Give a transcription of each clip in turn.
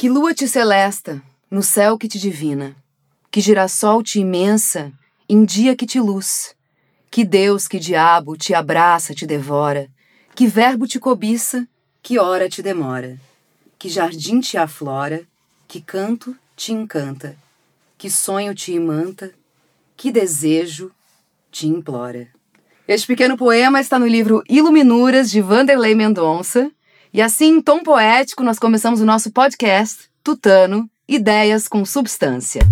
Que lua te celesta, no céu que te divina, que girassol te imensa, em dia que te luz, que Deus, que diabo te abraça, te devora, que verbo te cobiça, que hora te demora, que jardim te aflora, que canto te encanta, que sonho te imanta, que desejo te implora. Este pequeno poema está no livro Iluminuras de Vanderlei Mendonça. E assim, em tom poético, nós começamos o nosso podcast Tutano Ideias com Substância.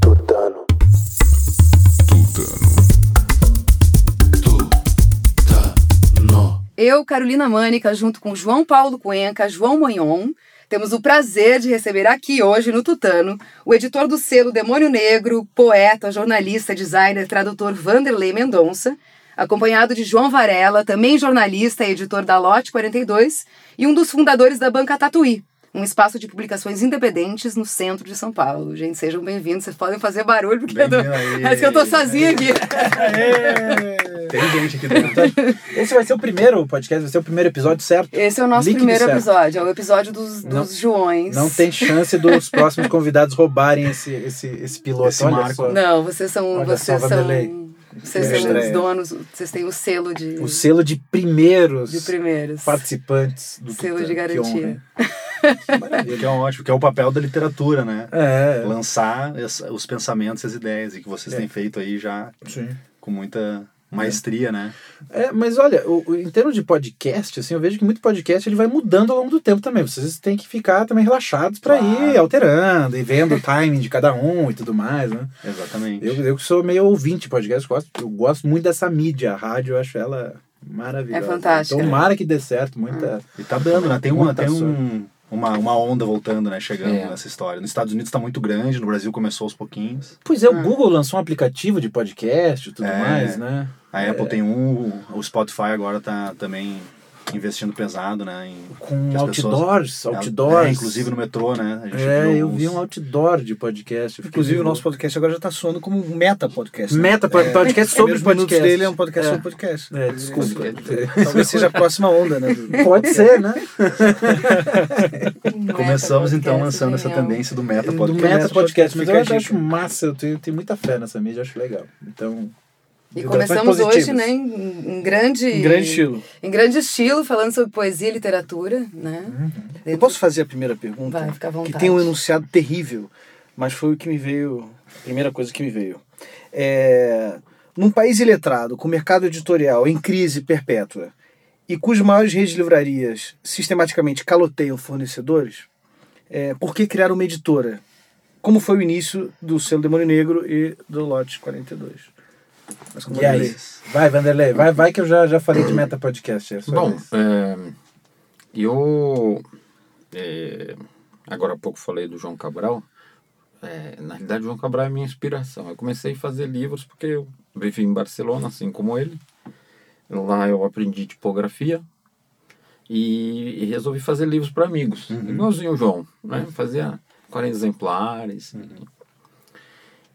Tutano. Tutano. Eu, Carolina Mânica, junto com João Paulo Cuenca, João Monhon, temos o prazer de receber aqui hoje no Tutano o editor do selo Demônio Negro, poeta, jornalista, designer, tradutor Vanderlei Mendonça, acompanhado de João Varela, também jornalista e editor da Lote 42 e um dos fundadores da Banca Tatuí, um espaço de publicações independentes no centro de São Paulo. Gente, sejam bem-vindos. Vocês podem fazer barulho, porque eu tô... Parece que eu tô sozinha aqui. Tem gente aqui dentro. Esse vai ser o primeiro podcast, vai ser o primeiro episódio, certo? Esse é o nosso Líquido primeiro certo. episódio, é o episódio dos, dos Não- Joões. Não tem chance dos próximos convidados roubarem esse, esse, esse piloto. Esse Olha marco. só. Não, vocês são. Olha vocês são. Vocês Que são os donos, vocês têm o selo de, O selo de primeiros de primeiros. participantes do Selo Tutano. de garantia. Que maravilha. Que é ótimo, que é o papel da literatura, né? É, Lançar os pensamentos e as ideias, e que vocês É. têm feito aí já sim. com muita maestria, né? É, mas olha, o- o- em termos de podcast, assim, eu vejo que muito podcast ele vai mudando ao longo do tempo também. Vocês têm que ficar também relaxados para Claro. ir alterando e vendo o timing de cada um e tudo mais, né? Exatamente. Eu, eu que sou meio ouvinte de podcast, gosto, eu gosto muito dessa mídia, a rádio, eu acho ela maravilhosa. É fantástica. Tomara que dê certo, muita. E tá dando, né? Tem, uma, tem um, uma, uma onda voltando, né? Chegando É. nessa história. Nos Estados Unidos tá muito grande, no Brasil começou aos pouquinhos. Pois é, o Ah. Google lançou um aplicativo de podcast e tudo É. mais, né? A Apple tem um, o Spotify agora tá também investindo pesado, né? Em, Com as pessoas- outdoors, outdoors. É, inclusive no metrô, né? A gente É, viu eu alguns- vi um outdoor de podcast. Inclusive, o nosso podcast agora já está soando como um meta podcast. né? Meta podcast sobre Os minutos podcast. dele é um podcast É. sobre podcast. É, desculpa. Talvez seja a próxima onda, né? do- Pode ser, né? Começamos então lançando essa tendência do Meta Do Podcast. Meta Podcast, mas eu acho massa, eu tenho, tenho muita fé nessa mídia, acho legal. Então. E vibrações começamos hoje, né, em, em grande. Em grande estilo. Em grande estilo, falando sobre poesia e literatura, né? Uhum. Eu posso fazer a primeira pergunta? Vai, fica à vontade. Que tem um enunciado terrível, mas foi o que me veio, a primeira coisa que me veio. É, num país iletrado, com mercado editorial em crise perpétua, e cujas maiores redes de livrarias sistematicamente caloteiam fornecedores, é, por que criar uma editora? Como foi o início do selo Demônio Negro e do Lote 42? Mas como E aí? Vai, Vanderlei, vai, vai que eu já, já falei de Meta Podcast. é Bom, é, eu é, agora há pouco falei do João Cabral. É, na realidade, o João Cabral é minha inspiração. Eu comecei a fazer livros porque eu vivi em Barcelona, assim como ele. Lá eu aprendi tipografia e, e resolvi fazer livros para amigos, igualzinho o João. Né? Fazia 40 exemplares.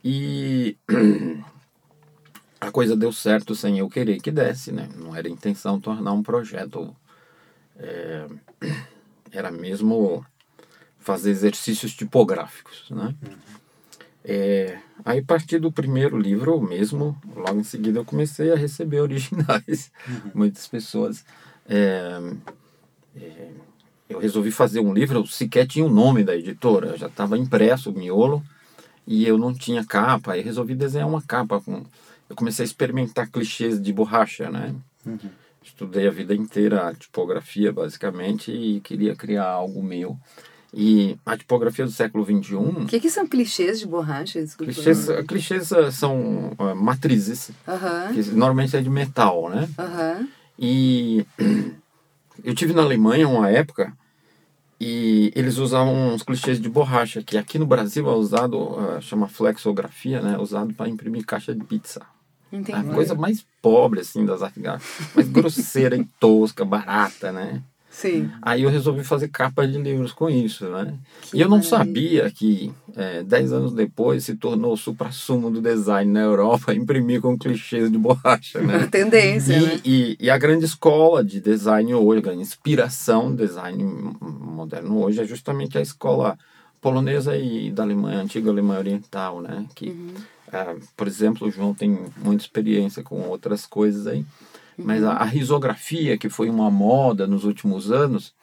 E a coisa deu certo sem eu querer que desse, né? Não era intenção tornar um projeto. é, era mesmo fazer exercícios tipográficos, né? É, aí, a partir do primeiro livro mesmo, logo em seguida eu comecei a receber originais. Muitas pessoas. é, é, eu resolvi fazer um livro, eu sequer tinha o nome da editora, já estava impresso o miolo e eu não tinha capa, aí resolvi desenhar uma capa. Com... Eu comecei a experimentar clichês de borracha, né? Estudei a vida inteira a tipografia, basicamente, e queria criar algo meu. E a tipografia do século XXI, O que, que são clichês de borracha? Desculpa. clichês, clichês ah, são ah, matrizes, Aham, que normalmente é de metal, né? aham. E eu tive na Alemanha uma época e eles usavam uns clichês de borracha, que aqui no Brasil é usado, ah, chama flexografia, né? Usado para imprimir caixa de pizza. A Entendi. coisa mais pobre, assim, das artes gráficas. Mais grosseira e tosca, barata, né? Sim. Aí eu resolvi fazer capa de livros com isso, né? Que e eu não maravilha. sabia que, é, dez anos depois, se tornou o supra-sumo do design na Europa, imprimir com clichês de borracha, né? Tendência, E, né? e, e a grande escola de design hoje, a grande inspiração do design moderno hoje é justamente a escola polonesa e da Alemanha, antiga Alemanha Oriental, né? Que, Uhum. Ah, por exemplo, o João tem muita experiência com outras coisas aí, mas a, a risografia, que foi uma moda nos últimos anos,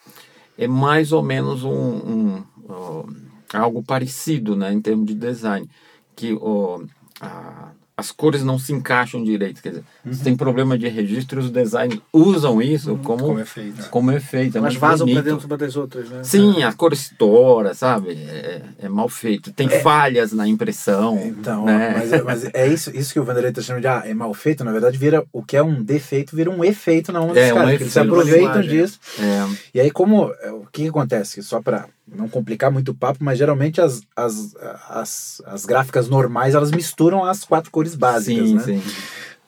é mais ou menos um, um, ó, algo parecido, né? Em termos de design, que ó, a- as cores não se encaixam direito, quer dizer, se tem problema de registro, os designers usam isso como, Como efeito. como efeito. É muito vazam pra bonito. dentro uma das outras, né? Sim, a cor estoura, sabe? É, é mal feito. Tem falhas na impressão. Então, né? mas, é- mas é isso, isso que o Vanderlei está chamando de ah, é mal feito, na verdade, vira o que é um defeito, vira um efeito na onda É, dos um caras. porque eles se aproveitam disso. É, E aí, como. é, O que, que acontece? Só para não complicar muito o papo, mas geralmente as, as, as, as gráficas normais elas misturam as quatro cores básicas, sim, né? sim.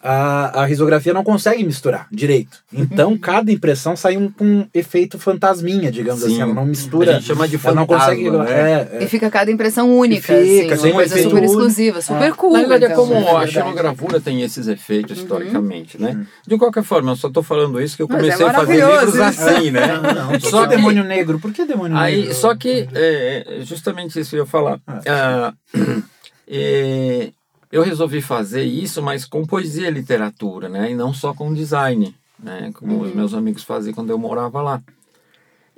A, a risografia não consegue misturar direito. Então, cada impressão sai um, com um efeito fantasminha, digamos Sim. assim. Ela não mistura. A gente chama de ela não fantasma, consegue. né? É, é. E fica cada impressão única, E fica, assim, uma um coisa super único. exclusiva, super cool. Na verdade, é então, como né? a xilogravura tem esses efeitos historicamente, né? De qualquer forma, eu só estou falando isso que eu é comecei a fazer livros assim, né? Não, por Só que demônio negro? Por que demônio Aí, negro? só que é, justamente isso que eu ia falar. Ah, é, eu resolvi fazer isso, mas com poesia e literatura, né? E não só com design, né? Como os meus amigos faziam quando eu morava lá.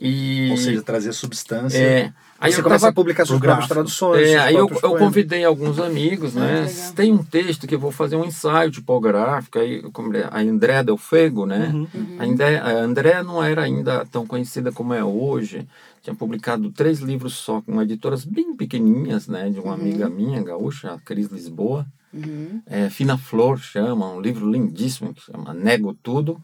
E Ou seja, trazer substância. é, aí Você eu começa tava a publicar suas próprias traduções. é, aí eu, eu convidei alguns amigos, né? legal. Tem um texto que eu vou fazer um ensaio tipográfico, aí convidei a André Del Fuego, né? A, André, a André não era ainda tão conhecida como é hoje. Tinha publicado três livros só, com editoras bem pequenininhas, né? De uma amiga minha, gaúcha, a Cris Lisboa. Uhum. É, Fina Flor chama, um livro lindíssimo que chama Nego Tudo.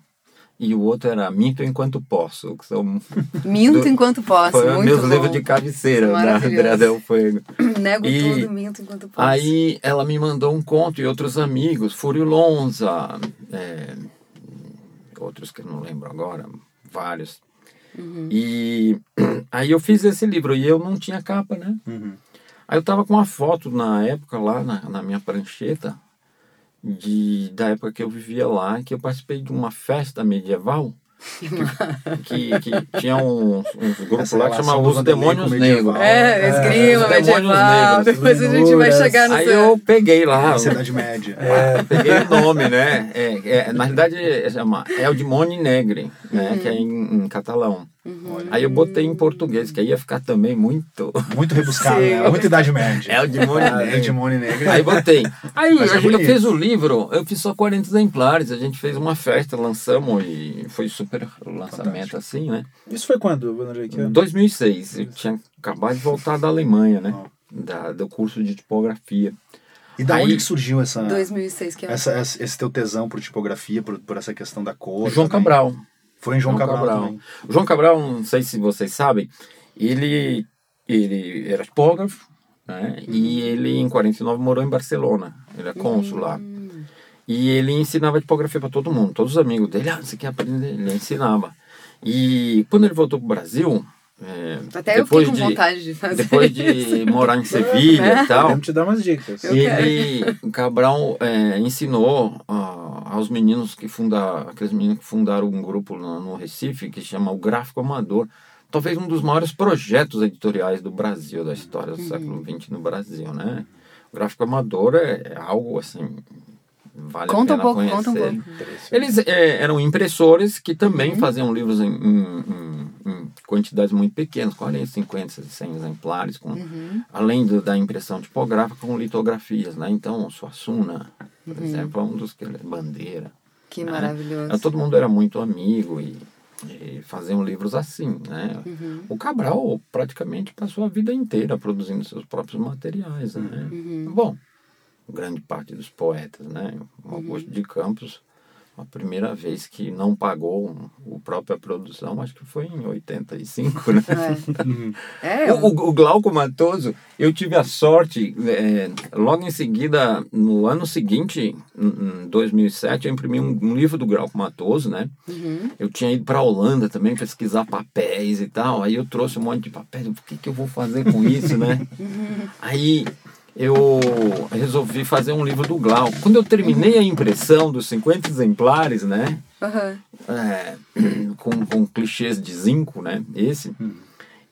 E o outro era Minto Enquanto Posso, que são Minto do- enquanto posso, foi muito meus bom. livros de cabeceira da. André Del Fuego. Nego E- tudo, minto enquanto posso. Aí ela me mandou um conto e outros amigos, Fúrio Lonza, é, outros que eu não lembro agora, vários. E aí eu fiz esse livro e eu não tinha capa, né? Uhum. Aí eu tava com uma foto na época lá na, na minha prancheta de, da época que eu vivia lá, que eu participei de uma festa medieval que, que, que tinha uns, uns grupos Essa lá que do Os Demônios o. Negros. É, esgrima, Os medieval. negros, Depois a gente vai chegar no Aí seu. eu peguei lá, Na Idade Média. peguei o nome, né? É, é, na realidade, é, chama El Dimoni Negre, né? Que é em, em catalão. Aí eu botei em português, que aí ia ficar também muito... Muito rebuscado, Sim. né? Muito Idade Média. El Dimoni Ah, Negre. El Dimone Negro. Aí botei. Aí Mas é a gente- eu fiz o livro, eu fiz só 40 exemplares, a gente fez uma festa, lançamos e foi super lançamento assim, né? Isso foi quando, Vanderlei? Que Em ano? 2006, eu tinha acabado de voltar da Alemanha, né? Da, do curso de tipografia. E da Aí- onde que surgiu essa, 2006 que é. essa, essa- esse teu tesão por tipografia, por, por essa questão da cor? João também? Cabral. Foi em João, Cabral, também. O João Cabral, não sei se vocês sabem, ele, ele era tipógrafo, né? E ele, em 49, morou em Barcelona. Ele é cônsul lá. E ele ensinava tipografia para todo mundo. Todos os amigos dele, ah, você quer aprender? Ele ensinava. E quando ele voltou para o Brasil, é, Até eu depois fiquei com de, vontade de fazer. depois de morar em Sevilha e tal, Podemos te dar umas dicas. Ele, o Cabral é, ensinou ah, aos meninos que fundaram, aqueles meninos que fundaram um grupo no, no Recife que chama o Gráfico Amador, talvez um dos maiores projetos editoriais do Brasil, da história do século XX no Brasil, né? O Gráfico Amador é, é algo assim, vale Conta um pouco, conhecer. conta um pouco. Eles é, eram impressores que também Uhum. faziam livros em, em- em- quantidades muito pequenas, 40, 50, 100 exemplares, com, Uhum. além do- da impressão tipográfica com litografias. Né? Então, o Suassuna, por exemplo, é um dos que bandeira. Uhum. Que né? maravilhoso. Então, todo mundo era muito amigo e, e faziam livros assim. Né? Uhum. O Cabral praticamente passou a vida inteira produzindo seus próprios materiais. Né? Uhum. Bom, grande parte dos poetas, né? O Augusto de Campos a primeira vez que não pagou o própria produção, acho que foi em 85, né? É, é O, o, Glauco Matoso, eu tive a sorte, é, logo em seguida, no ano seguinte, em em 2007, eu imprimi um, um livro do Glauco Matoso, né? Uhum. Eu tinha ido para a Holanda também pesquisar papéis e tal, aí eu trouxe um monte de papéis, o que, que eu vou fazer com isso, né? Aí eu resolvi fazer um livro do Glauco. Quando eu terminei a impressão dos 50 exemplares, né? Aham. é, com, com clichês de zinco, né? Esse.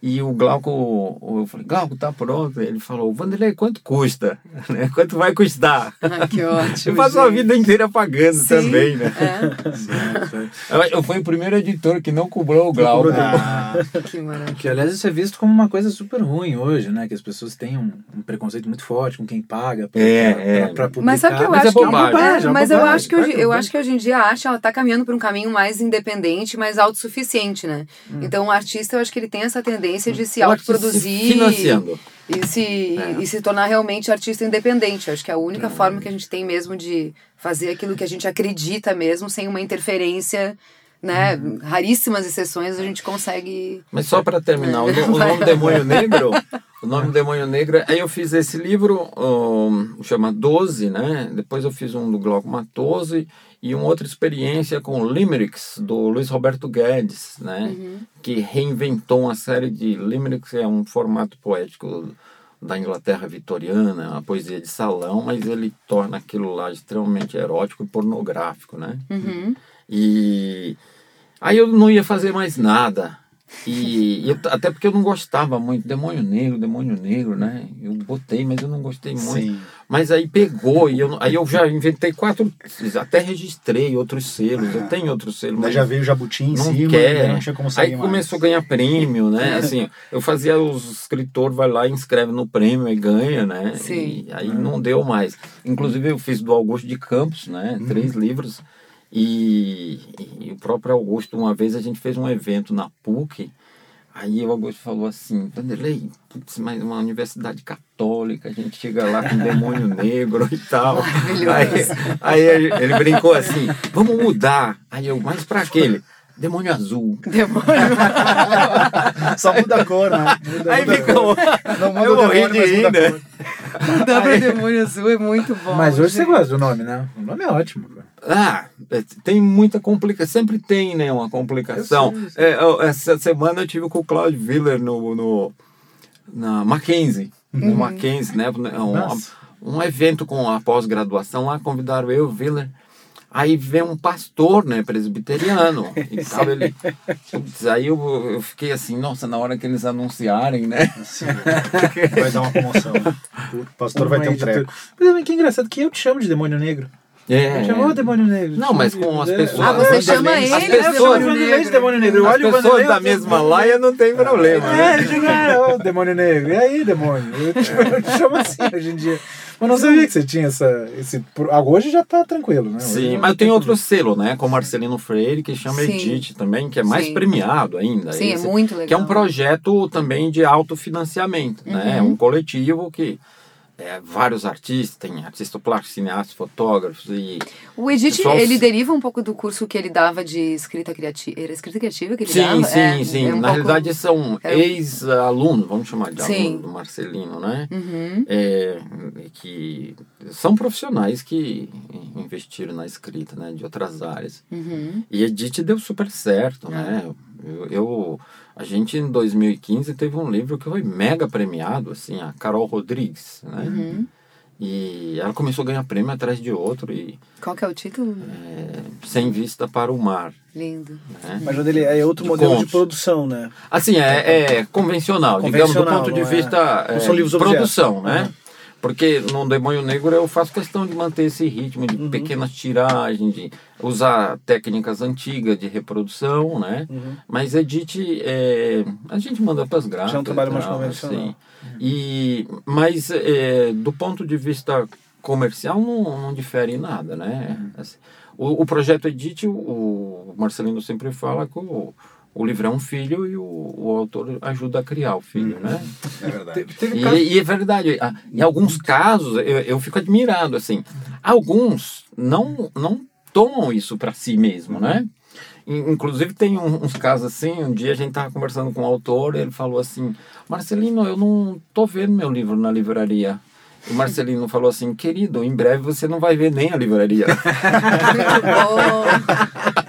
E o Glauco, eu falei, Glauco, tá pronto? Ele falou, Vanderlei, quanto custa? Né? Quanto vai custar? Ah, que ótimo. Eu passo a gente. vida inteira pagando Sim, também, né? É, Eu, eu fui o primeiro editor que não cobrou o Glauco. Ah, que maravilha. que aliás isso é visto como uma coisa super ruim hoje, né? Que as pessoas têm um, um preconceito muito forte com quem paga pra, É, pra, é. pra- pra publicar. Mas sabe que eu Mas é acho que. bobagem. é, É mas eu bobagem, acho que hoje, é eu bobagem. acho que hoje em dia a arte ela tá caminhando por um caminho mais independente, mais autossuficiente, né? Hum. Então o artista eu acho que ele tem essa tendência de se autoproduzir financiando. e se, É. e se tornar realmente artista independente. Acho que é a única forma que a gente tem mesmo de fazer aquilo que a gente acredita mesmo, sem uma interferência, né? Uhum. Raríssimas exceções a gente consegue. Mas só para terminar, o, É. no- o nome Demônio Negro, o nome Demônio Negro, aí eu fiz esse livro, um, chama Doze, né? Depois eu fiz um do Glauco Matoso e uma outra experiência com Limericks, do Luiz Roberto Guedes, né? Que reinventou uma série de Limericks, que é um formato poético da Inglaterra vitoriana, uma poesia de salão, mas ele torna aquilo lá extremamente erótico e pornográfico, né? Uhum. E aí eu não ia fazer mais nada. E eu- até porque eu não gostava muito. Demônio negro, demônio negro, né? Eu botei, mas eu não gostei muito. Sim. Mas aí pegou, e eu, aí eu já inventei quatro, até registrei outros selos. Eu tenho outros selos, mas já veio o Jabuti em não cima, quer. daí não tinha como sair Aí mais. começou a ganhar prêmio, né? Assim, eu fazia os escritor vai lá e inscreve no prêmio e ganha, né? Sim. E aí não deu mais. Inclusive eu fiz do Augusto de Campos, né? Uhum. Três livros. E, e o próprio Augusto, uma vez a gente fez um evento na PUC. Aí o Augusto falou assim, Vanderlei, putz, mas uma universidade católica, a gente chega lá com demônio negro e tal. Aí, aí ele brincou assim, vamos mudar. Aí eu, mas pra aquele? Demônio azul. Demônio. Só muda a cor, né? Muda, Aí muda ficou. Não muda eu o morri demônio, de mas muda a né? cor. Dá pra demônio azul, é muito bom. Mas hoje você gente. gosta do nome, né? O nome é ótimo. cara. Ah, é, tem muita complicação. Sempre tem, né, uma complicação. Eu sei, É, eu- essa semana eu tive com o Claudio Willer no, no, na Mackenzie. No Mackenzie, né? Um, Nossa. um evento com a pós-graduação lá, convidaram eu, o Willer. Aí vem um pastor, né, presbiteriano e tal, ele... Putz, aí eu, eu fiquei assim, nossa, na hora que eles anunciarem, né? Sim. Vai dar uma promoção. O pastor vai ter um treco. Mas que engraçado que eu te chamo de demônio negro. É, Eu chamo "Ô, demônio negro. Não, mas com as pessoas... Ah, você as chama ele as de pessoas, demônio negro. Eu As olho o pessoas Vanderlei, da eu- mesma laia não tem problema, né? É, chega, é, demônio negro. E aí, demônio? Eu te, eu te chamo assim hoje em dia. Mas não sabia que você tinha essa. Esse, ah, hoje já tá tranquilo, né? Sim, Hoje mas tem outro selo, né? Com Marcelino Freire, que chama Sim. Edite também, que é mais Sim. premiado ainda. Sim, é Esse- muito legal. Que é um projeto também de autofinanciamento, né? É Uhum. um coletivo que é, vários artistas, tem artista plástico, cineastas, fotógrafos e... O Edith, Pessoal- ele deriva um pouco do curso que ele dava de escrita criativa. Era escrita criativa que ele Sim, dava? sim, É, sim. é um Na pouco- realidade são era ex-alunos, vamos chamar de Sim. aluno do Marcelino, né? Uhum. É, que são profissionais que investiram na escrita, né? De outras áreas. Uhum. E Edith deu super certo, Ah. né? Eu, eu- a gente em 2015 teve um livro que foi mega premiado, assim, a Carol Rodrigues, né? Uhum. E ela começou a ganhar prêmio atrás de outro e Qual que é o título? é, sem vista para o mar, Lindo. né? Mas o dele é outro De modelo de contos. produção, né? Assim, é, é convencional, digamos, do Convencional, ponto de é- vista é, são livros produção, né? Uhum. Porque no Demônio Negro eu faço questão de manter esse ritmo de Uhum. pequenas tiragens, de usar técnicas antigas de reprodução, né? Uhum. Mas edite, é, a gente manda para as gráficas. Já é um trabalho mais convencional. assim. E, mas é, do ponto de vista comercial não, não difere em nada, né? Uhum. Assim, o, o projeto Edite, o, o Marcelino sempre fala que o, o livro é um filho e o, o autor ajuda a criar o filho, né? É verdade. Um caso- E, e é verdade, em alguns casos eu, eu fico admirado, assim, alguns não, não tomam isso para si mesmo, né? In- Inclusive tem um- uns casos assim, um dia a gente tava conversando com o autor, ele falou assim, Marcelino, eu não tô vendo meu livro na livraria. O Marcelino falou assim, querido, em breve você não vai ver nem a livraria. Muito bom.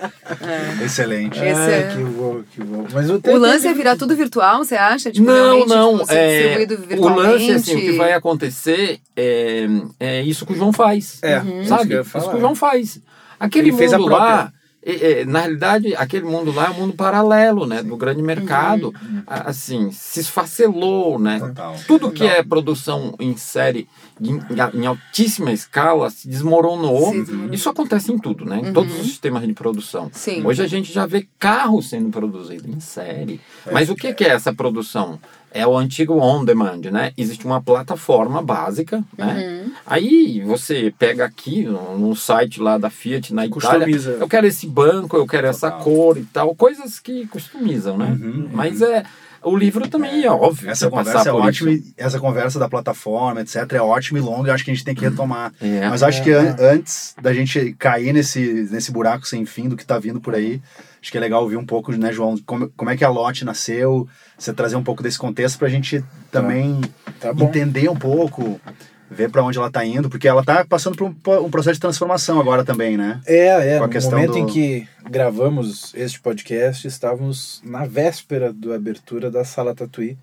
Excelente. Esse Ah, é- que bom, que bom. Mas o, O lance é virar tudo virtual, você acha? Tipo, não, não. tipo, é, o lance, assim, o que vai acontecer é, é isso que o João faz. É, Uhum. isso Sabe? que eu ia Isso que o João faz. Aquele Ele fez a mundo lá, é, é, na realidade, aquele mundo lá é um mundo paralelo, né? Do grande mercado. A- Assim, se esfacelou, né? Total. Tudo que é produção em série em, em altíssima escala se desmoronou. Se desmoronou. Isso acontece em tudo, né? Em todos os sistemas de produção. Sim. Hoje a gente já vê carros sendo produzidos em série. Mas o que, que é essa produção? É o antigo on demand, né? Existe uma plataforma básica, né? Aí você pega aqui no, no site lá da Fiat na Itália, Customiza. eu quero esse banco, eu quero essa cor e tal, coisas que customizam, né? Mas é o livro também é óbvio. Essa conversa é ótima, e- essa conversa da plataforma, etc, é ótima e longa, eu acho que a gente tem que retomar. É. Mas acho que an- antes da gente cair nesse, nesse buraco sem fim do que tá vindo por aí, acho que é legal ouvir um pouco, né, João, como, como é que a Lotte nasceu, você trazer um pouco desse contexto pra gente também Tá entender um pouco, ver pra onde ela tá indo, porque ela tá passando por um, um processo de transformação agora também, né? É, é. No momento do- em que gravamos este podcast, estávamos na véspera da abertura da Sala Tatuí.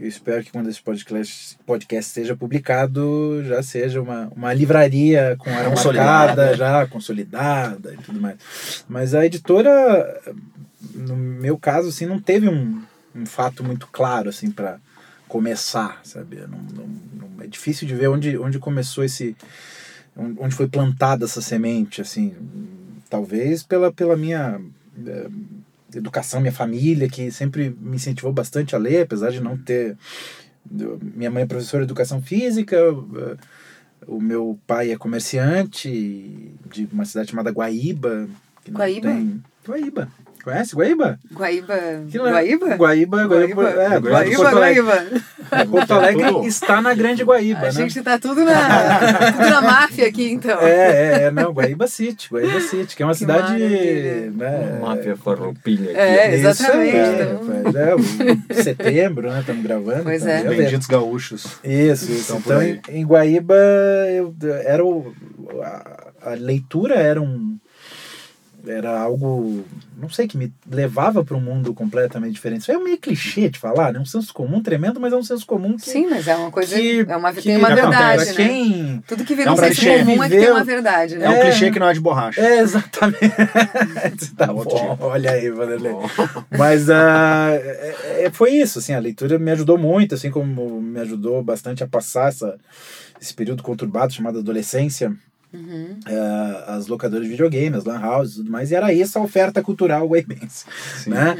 Eu espero que quando esse podcast, podcast seja publicado, já seja uma, uma livraria com área Consolidada. marcada, já consolidada e tudo mais. Mas a editora, no meu caso, assim, não teve um, um fato muito claro, assim, para começar, sabe? Não, não- não- é difícil de ver onde, onde começou esse onde foi plantada essa semente, assim, talvez pela, pela minha eh, educação, minha família, que sempre me incentivou bastante a ler, apesar de não ter... Minha mãe é professora de educação física, eh, o meu pai é comerciante de uma cidade chamada Guaíba. Guaíba? Tem... Guaíba. Conhece Guaíba? Guaíba. É- Guaíba? Guaíba, Guaíba, é, Guaíba, Porto Alegre. Guaíba. Porto Alegre Tudo. está na Grande Guaíba, A né? gente tá tudo na, tudo na máfia aqui, então. É, é, é, não, Guaíba City, Guaíba City, que é uma Que cidade. Né, Máfia farroupilha aqui. É, exatamente, É, então. é, o- setembro, né? Estamos gravando. Pois então, é. Benditos gaúchos. Isso, isso. Então, Então, em, em Guaíba, eu, era o, a, a leitura era um. Era algo, não sei, que me levava para um mundo completamente diferente. Isso é meio clichê de falar, né? Um senso comum tremendo, mas é um senso comum que. Sim, mas é uma coisa. que, é uma, que tem uma verdade, né? quem. Tudo que vira É um um senso clichê. comum é que tem uma verdade, É, né? um É. clichê que não é de borracha. É, exatamente. tá É bom. Olha aí, Vanderlei. Mas é- é- foi isso, assim, a leitura me ajudou muito, assim como me ajudou bastante a passar essa, esse período conturbado chamado adolescência. Uhum. Ah, as locadoras de videogame, as lan houses e tudo mais, e era essa a oferta cultural guaibense, né?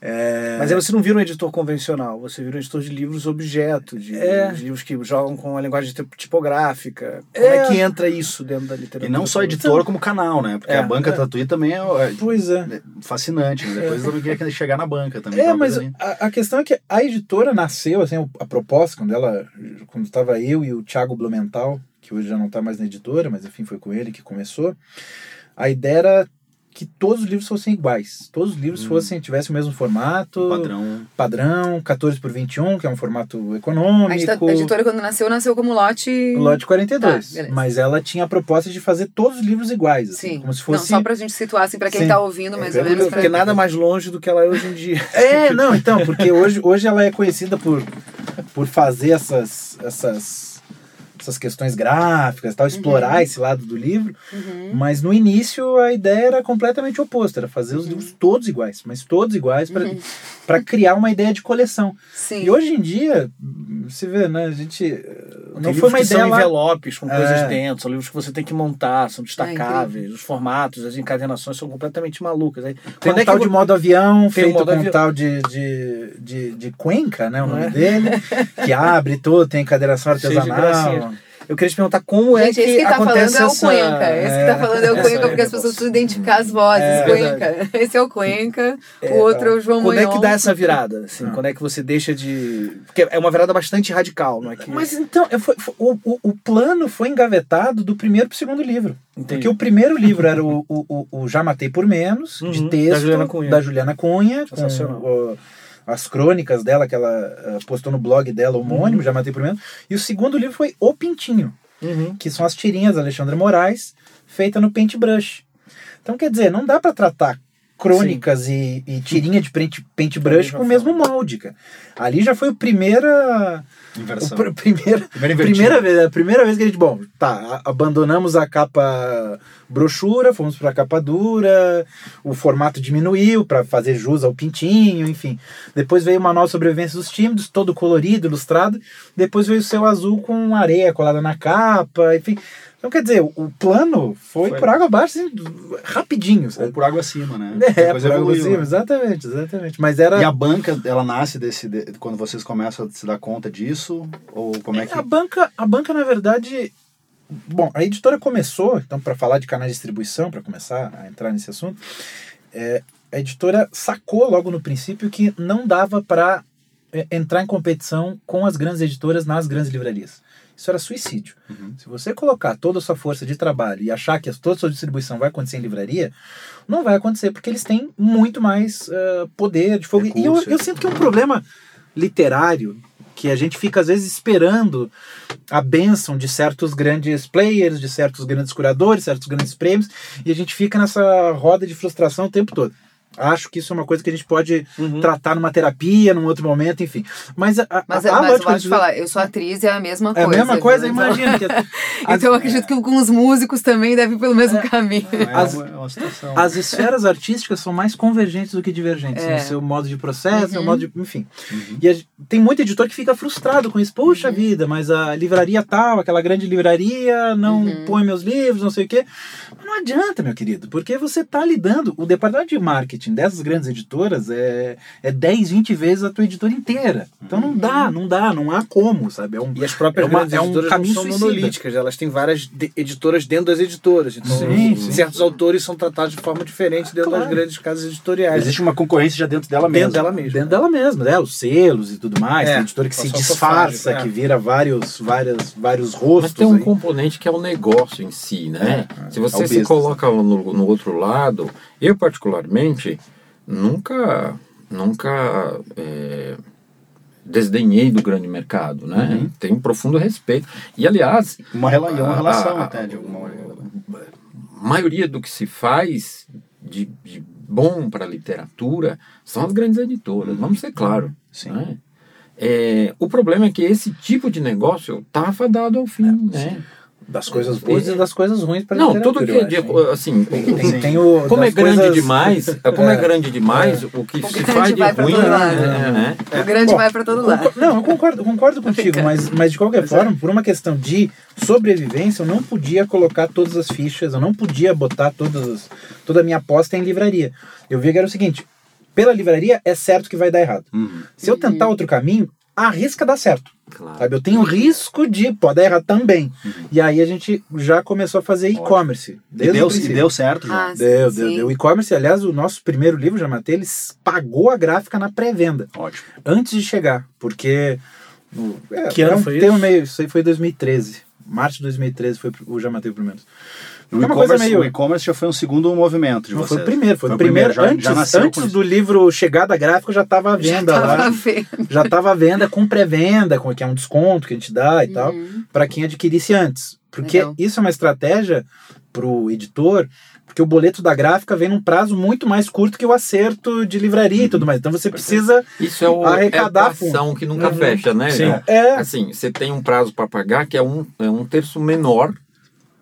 É, Mas aí você não vira um editor convencional, você vira um editor de livros objeto, de, É. de livros que jogam com a linguagem tipo- tipográfica. Como É. é, que entra isso dentro da literatura? E não só editor, como canal, né? Porque É, a banca é. Tatuí também é, é Pois é. fascinante. Né? Depois eu também queria chegar na banca também. É, mas a, a questão é que a editora nasceu, assim, a proposta, quando ela, quando estava eu e o Thiago Blumenthal, que hoje já não está mais na editora, mas enfim, foi com ele que começou, a ideia era que todos os livros fossem iguais. Todos os livros fossem, tivessem o mesmo formato, Padrão. padrão, 14 por 21, que é um formato econômico. A editora, quando nasceu, nasceu como lote. Lote 42. Tá, mas ela tinha a proposta de fazer todos os livros iguais, assim, Sim. como se fosse Não, só pra gente situar, assim, pra quem Sim. tá ouvindo, mais É, ou menos. porque- Pra... Porque nada mais longe do que ela é hoje em dia. É, não, então, porque hoje, hoje ela é conhecida por, por fazer essas, essas, essas questões gráficas, tal, explorar esse lado do livro, Uhum. mas no início a ideia era completamente oposta, era fazer os livros todos iguais, mas todos iguais para criar uma ideia de coleção. Sim. E hoje em dia, você vê, né, a gente Tem não livros foi uma que ideia são lá, envelopes com É. coisas dentro, são livros que você tem que montar, são destacáveis, os formatos, as encadernações são completamente malucas. Aí, Tem quando um é que tal vo- de modo avião, Tem um feito modo com um avião. tal de, de, de, de Cuenca, né? O nome é? dele, que abre todo, tem de artesanal. Eu queria te perguntar como é Gente, que esse que tá falando acontece é o essa... Cuenca. Esse que tá falando é o Cuenca, porque as pessoas precisam identificar as vozes. É, Cuenca. Esse é o Cuenca, o outro é o João Quando é que dá essa virada? Assim, Quando é que você deixa de... Porque é uma virada bastante radical, não é que... Mas então, é, foi- foi- o, o, o plano foi engavetado do primeiro pro segundo livro. Entendi. Porque o primeiro livro era o, o, o- o Já Matei por Menos, Uhum, de da texto, Juliana Cunha. da Juliana Cunha, com Sensacional. o- as crônicas dela, que ela eh, postou no blog dela, homônimo, Já Matei por Menos. E o segundo livro foi O Pintinho, Uhum. que são as tirinhas da Alexandra Moraes, feita no paintbrush. Então, quer dizer, não dá pra tratar crônicas e, e tirinha de paint, paintbrush com o mesmo molde, cara. Ali já foi o primeira... O Inversão. pr primeira, Primeira primeira vez, a primeira vez que a gente, bom, tá, abandonamos a capa brochura, fomos para a capa dura, o formato diminuiu para fazer jus ao pintinho, enfim. Depois veio o manual sobrevivência dos tímidos, todo colorido, ilustrado. Depois veio o céu azul com areia colada na capa, enfim. Então, quer dizer, o, plano foi, Foi. por água abaixo, assim, rapidinho, Ou sabe? por água acima, né? É, Depois por água acima, né? exatamente, exatamente. Mas era... E a banca, ela nasce desse, de- quando vocês começam a se dar conta disso? Ou como é que. A banca, a banca na verdade, bom, a editora começou, então para falar de canais de distribuição, para começar a entrar nesse assunto, é, a editora sacou logo no princípio que não dava para entrar em competição com as grandes editoras nas grandes livrarias. Isso era suicídio. Se você colocar toda a sua força de trabalho e achar que toda a sua distribuição vai acontecer em livraria, não vai acontecer, porque eles têm muito mais ah, poder de fogo. E eu, eu sinto que é um problema literário que a gente fica às vezes esperando a bênção de certos grandes players, de certos grandes curadores, certos grandes prêmios, e a gente fica nessa roda de frustração o tempo todo. Acho que isso é uma coisa que a gente pode Uhum. tratar numa terapia, num outro momento, enfim. Mas a, a, Mas, a, a mas eu lógica vou te falar, eu sou atriz e é a mesma é a coisa. mesma coisa, viu? imagina. Que, Então eu acredito que com os músicos também deve ir pelo mesmo caminho. É, As- uma, é uma situação. As esferas artísticas são mais convergentes do que divergentes É. no seu modo de processo, no seu Uhum. modo de. Enfim. E a tem muito editor que fica frustrado com isso. Uhum. Poxa vida, mas a livraria tal, aquela grande livraria, não Uhum. põe meus livros, não sei o quê. Mas não adianta, meu querido, porque você está lidando. O departamento de marketing dessas grandes editoras é, é 10, 20 vezes a tua editora inteira. Então não dá, não dá, não há como, sabe? É um, E as próprias é uma- grandes é um editoras não caminho são suicida. monolíticas, elas têm várias de- editoras dentro das editoras. Então, Sim, sim. certos autores são tratados de forma diferente dentro Claro. das grandes casas editoriais. Existe uma concorrência já dentro dela Dentro mesma. dela mesma. Dentro dela mesma, né? Os selos e tudo mais. É, tem editora que se disfarça, sofá, é. que vira vários, vários, vários rostos. Mas tem um aí. componente que é o negócio em si, né? Se é você o se coloca no, no outro lado, eu particularmente nunca, nunca é, desdenhei do grande mercado, né? Uhum. Tenho um profundo respeito. E aliás, Uma, rela uma a- relação a- até, de alguma maneira. a maioria do que se faz de, de bom para a literatura são as grandes editoras, vamos ser claros. Sim. Né? É, o problema é que esse tipo de negócio está fadado ao fim, né? Das coisas boas e das coisas ruins para Não, tudo que é de, assim, Tem, tem o, como é grande coisas- demais, como é, É. grande demais, o que O se faz de ruim, todo lado. é, né? O grande Bom, vai pra todo lado. Não, eu concordo, concordo contigo, mas, mas de qualquer forma, por uma questão de sobrevivência, eu não podia colocar todas as fichas, eu não podia botar todas as- toda a minha aposta em livraria. Eu vi que era o seguinte: pela livraria é certo que vai dar errado. Uhum. Se eu tentar outro caminho, arrisca dar certo. Claro. Sabe? Eu tenho risco de pode errado também. E aí a gente já começou a fazer e-commerce. E deu, e deu certo, João. Ah, Deu, sim, deu, deu. E-commerce, aliás, o nosso primeiro livro, já matei, eles pagou a gráfica na pré-venda Ótimo. antes de chegar, porque o- é, Que ano é um foi isso? meio, isso aí foi 2013. Março de 2013 foi o Já Matei o primeiro. O É e-commerce meio- o e-commerce já foi um segundo movimento de Não, vocês. foi o primeiro, foi, Foi o o primeiro. primeiro, já- antes já antes do livro Chegada Gráfica já estava à venda Tava lá. vendo. Já estava à venda com pré-venda, com que é um desconto que a gente dá e tal, para quem adquirisse antes. Porque Legal. isso é uma estratégia pro editor, porque o boleto da gráfica vem num prazo muito mais curto que o acerto de livraria e tudo mais. Então você precisa Isso é o Arrecadar é a ação que nunca Uhum. fecha, né? Sim. É. Assim, você tem um prazo para pagar que é um, é um terço menor.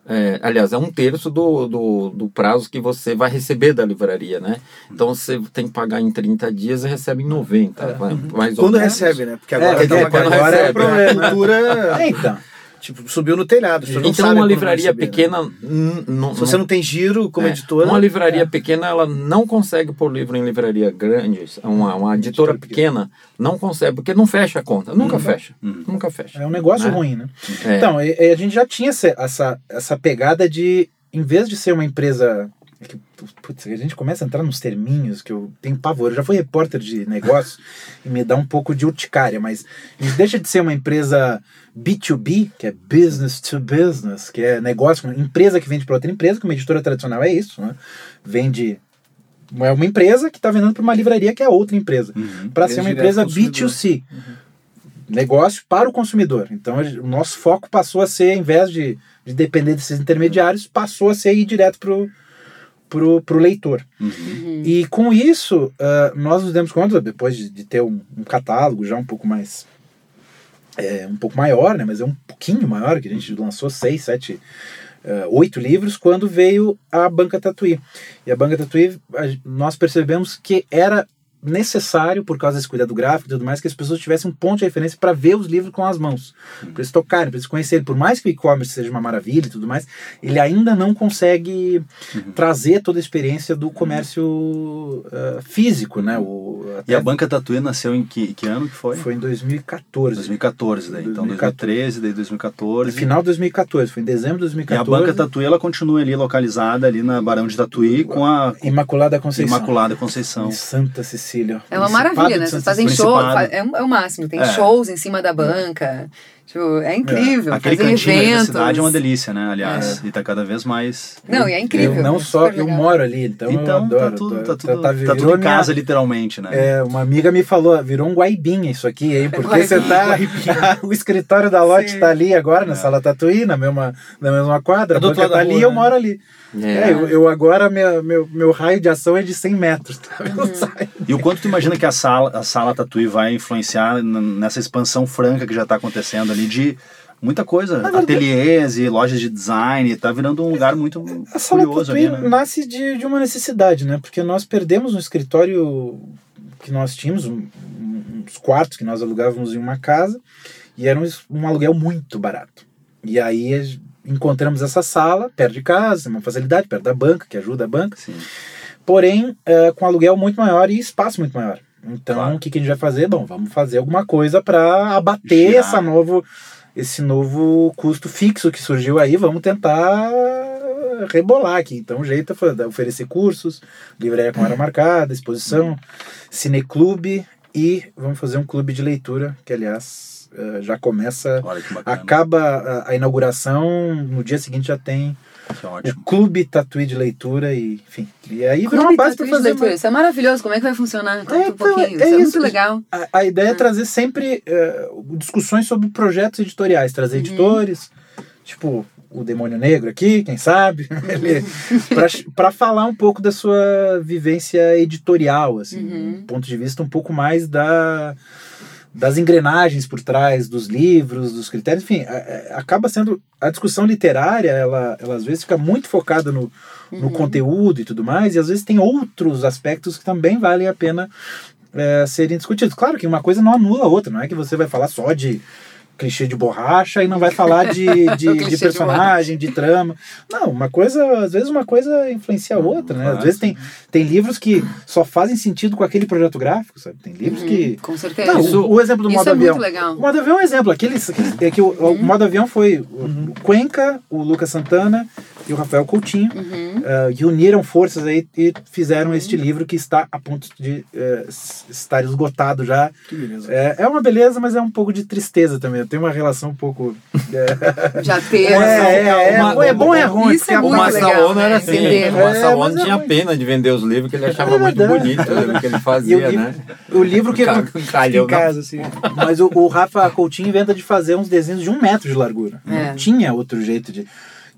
É, aliás, é um terço do, do, do prazo que você vai receber da livraria, né? Então você tem que pagar em 30 dias e recebe em 90. vai- mais ou Quando menos. recebe, né? Porque É, agora quer tá quando agora é recebe, né? cultura. É, então. Tipo, subiu no telhado. Então uma livraria subir, né? pequena n- não, Se você não tem giro como é, editora. Uma livraria pequena, ela não consegue pôr livro em livraria grande. Uma, uma editora pequena não consegue, porque não fecha a conta. Nunca fecha. Nunca fecha. É um negócio Né? ruim, né? É. Então, e- e a gente já tinha essa, essa, essa pegada de, em vez de ser uma empresa. é que, Putz, a gente começa a entrar nos terminhos que eu tenho pavor. Eu já fui repórter de negócio e me dá um pouco de urticária, mas a gente deixa de ser uma empresa B2B, que é business to business, que é negócio, empresa que vende para outra empresa, que uma editora tradicional é isso, né? Vende. É uma empresa que está vendendo para uma livraria que é outra empresa. Para ser uma empresa ao consumidor. B2C negócio para o consumidor. Então o nosso foco passou a ser, em vez de, de depender desses intermediários, passou a ser ir direto pro pro, pro leitor. E com isso, ah, nós nos demos conta, depois de, de ter um, um catálogo já um pouco mais. É, um pouco maior, né? Mas é um pouquinho maior, que a gente lançou seis, sete, ah, oito livros, quando veio a Banca Tatuí. E a Banca Tatuí, a- nós percebemos que era necessário, por causa desse cuidado gráfico e tudo mais, que as pessoas tivessem um ponto de referência para ver os livros com as mãos, para eles tocarem, para eles conhecerem. Por mais que o e-commerce seja uma maravilha e tudo mais, ele ainda não consegue trazer toda a experiência do comércio ah, físico, né? O, E a Banca Tatuí nasceu em que, que ano que foi? foi em 2014. 2014, daí. Então 2014. 2013, daí 2014. Final de 2014, foi em dezembro de E a 2014. Banca Tatuí, ela continua ali localizada ali na Barão de Tatuí com a Imaculada Conceição. Imaculada Conceição. Em Santa Cecília. É uma maravilha, né? Vocês fazem Cecília. show, é, um- é o máximo. Tem É. shows em cima da banca. Tipo, é incrível. Aquele Fazem cantinho da cidade é uma delícia, né? Aliás, e tá cada vez mais. Não, e é incrível. Eu não é só, eu moro ali, então, eu Então adoro. tá tudo, tá tudo, tá virou tudo em minha- casa, literalmente, né? É, uma amiga me falou, virou um guaibinha isso aqui, hein? Porque você tá. o escritório da Lotte Sim. tá ali agora, na sala Tatuí, na mesma, na mesma quadra. É a banca lado tá da ali rua, e eu né? moro ali. É. É, eu, eu agora, minha, meu, meu raio de ação é de 100 metros. Tá? Eu saio. E o quanto tu imagina que a sala, a sala Tatuí vai influenciar nessa expansão franca que já tá acontecendo ali de muita coisa, ateliês e lojas de design, tá virando um lugar muito A sala curioso ali, né? nasce de, de uma necessidade, né? Porque nós perdemos um escritório que nós tínhamos, um- uns quartos que nós alugávamos em uma casa, e era um, um aluguel muito barato. E aí encontramos essa sala perto de casa, uma facilidade, perto da banca, que ajuda a banca, Sim. porém eh, com aluguel muito maior e espaço muito maior. Então, Claro. o que, que a gente vai fazer? Bom, vamos fazer alguma coisa para abater Girar. essa novo, esse novo custo fixo que surgiu aí. Vamos tentar rebolar aqui. Então, o jeito fa- oferecer cursos, livraria com hora marcada, exposição, cineclube e vamos fazer um clube de leitura, que aliás eh, já começa. Olha que bacana. Acaba a, a inauguração, no dia seguinte já tem Que o ótimo. Clube Tatuí de Leitura e enfim. E aí virou uma Clube base para de fazer. leitura. uma- Isso é maravilhoso. Como é que vai funcionar? Conta É, um então, pouquinho. é Isso é, muito isso. legal. A, a ideia é trazer sempre eh, discussões sobre projetos editoriais, trazer editores, tipo o Demônio Negro aqui, quem sabe, para falar um pouco da sua vivência editorial, assim, Uhum. um ponto de vista um pouco mais da das engrenagens por trás dos livros, dos critérios, enfim, a- a- acaba sendo a discussão literária, ela, ela às vezes fica muito focada no, no conteúdo e tudo mais, e às vezes tem outros aspectos que também valem a pena é, serem discutidos. Claro que uma coisa não anula a outra, não é que você vai falar só de clichê de borracha e não vai falar de, de, de de personagem, de, trama. Não, uma coisa, às vezes uma coisa influencia a outra, né? Às vezes tem, tem livros que só fazem sentido com aquele projeto gráfico, sabe? Tem livros que... Com certeza. Não, o, o exemplo do isso modo é avião. muito legal. O modo avião é um exemplo. Aqueles, aqueles- é que o, o modo avião foi o, o Cuenca, o Lucas Santana e o Rafael Coutinho Uhum. eh, que uniram forças aí e fizeram este livro que está a ponto de eh, s- estar esgotado já. Que beleza. É, é uma beleza, mas é um pouco de tristeza também. Eu tenho uma relação um pouco. É, Já teve. é, é, uma- é bom e é ruim. Isso porque é a O muito massa- legal, né? era assim. Entender. O É, é tinha ruim. pena de vender os livros, que ele achava É muito bonito o livro que ele E o fazia, livro, né? o livro que. Ca- Calhou em na- casa, assim. Mas o, o Rafa Coutinho inventa de fazer uns desenhos de um metro de largura. É. Não tinha outro jeito de.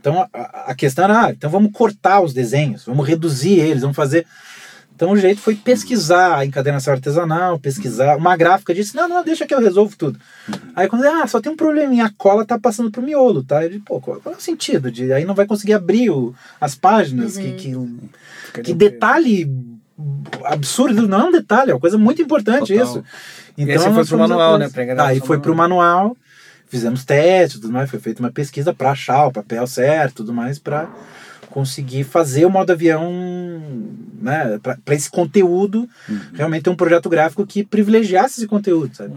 Então a, a questão era, ah, então vamos cortar os desenhos, vamos reduzir eles, vamos fazer. Então o jeito foi pesquisar a encadernação artesanal, pesquisar. Uma gráfica disse: não, não, deixa que eu resolvo tudo. Aí quando ah, só tem um probleminha, a cola tá passando pro miolo, tá? Eu disse, pô, qual qual é o sentido? De, aí não vai conseguir abrir o- as páginas, que, que, que detalhe absurdo, não é um detalhe, é uma coisa muito importante Total. isso. E aí você foi nós pro manual, né, Aí o foi pro manual, fizemos testes, tudo mais, foi feita uma pesquisa para achar o papel certo, tudo mais para conseguir fazer o modo avião, né, para esse conteúdo, realmente ter um projeto gráfico que privilegiasse esse conteúdo, sabe?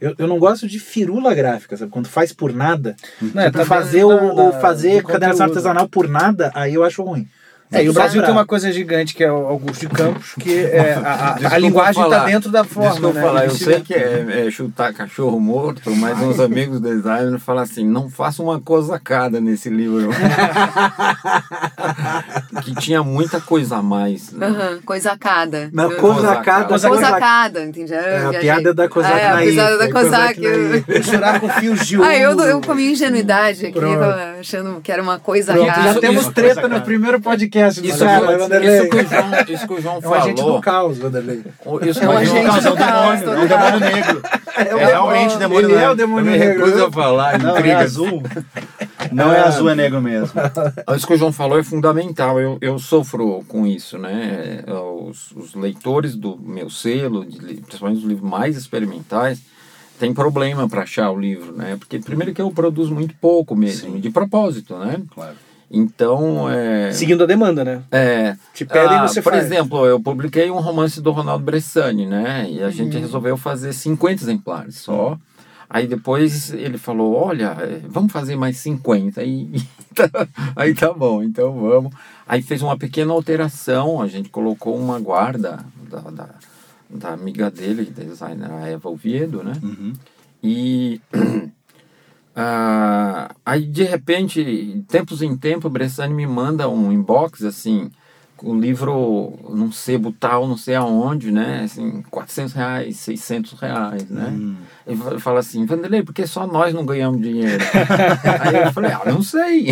Eu, eu não gosto de firula gráfica, sabe? Quando faz por nada, Não, é, tipo, tá fazer o, da- da- fazer cadernação conteúdo. artesanal por nada, aí eu acho ruim. É, e o Brasil tem uma coisa gigante que é o Augusto de Campos, que é a, a- a linguagem está dentro da forma. Desculpa né? falar, eu sei que é, é chutar cachorro morto, mas uns amigos designers falam assim, não faça uma cosacada nesse livro. que tinha muita coisa a mais. né? Aham, coisacada. Na Eu- cosacada, Coisa- Cosacada, entendi. É, a piada da Kozak Ah, é, a piada da é Naif. Misturar com fios de ouro. Ah, eu, eu com a minha ingenuidade aqui, achando que era uma coisa já temos treta no primeiro podcast do Isso, foi- Vanderlei. isso que o João, isso que o João É um agente falou. do caos, Vanderlei. Isso É um que o agente do caos. É um demônio negro. É realmente Ele demônio é o negro. demônio Eu me recuso negro. a falar, Não, é intriga. azul. Não é azul, é negro mesmo. Isso que o João falou é fundamental. Eu, eu sofro com isso, né? Os, os leitores do meu selo, de, principalmente os livros mais experimentais, têm problema para achar o livro, né? Porque primeiro que eu produzo muito pouco mesmo, de propósito, né? Claro. Então, é... Seguindo a demanda, né? É, Te pedem ah, você por faz. exemplo, eu publiquei um romance do Ronaldo Bressani, né? E a gente resolveu fazer 50 exemplares só. Aí depois ele falou, olha, vamos fazer mais 50. Aí, aí tá bom, então vamos. Aí fez uma pequena alteração, a gente colocou uma guarda da, da, da amiga dele, designer, a Eva Oviedo, né? Uhum. E ah, aí de repente, tempos em tempo, o Bressani me manda um inbox assim, com o livro num sebo tal, não sei aonde, né? Assim, 400 reais, 600 reais, né? Hum. Ele fa- fala assim, Vanderlei, por que só nós não ganhamos dinheiro? aí eu falei, ah, não sei.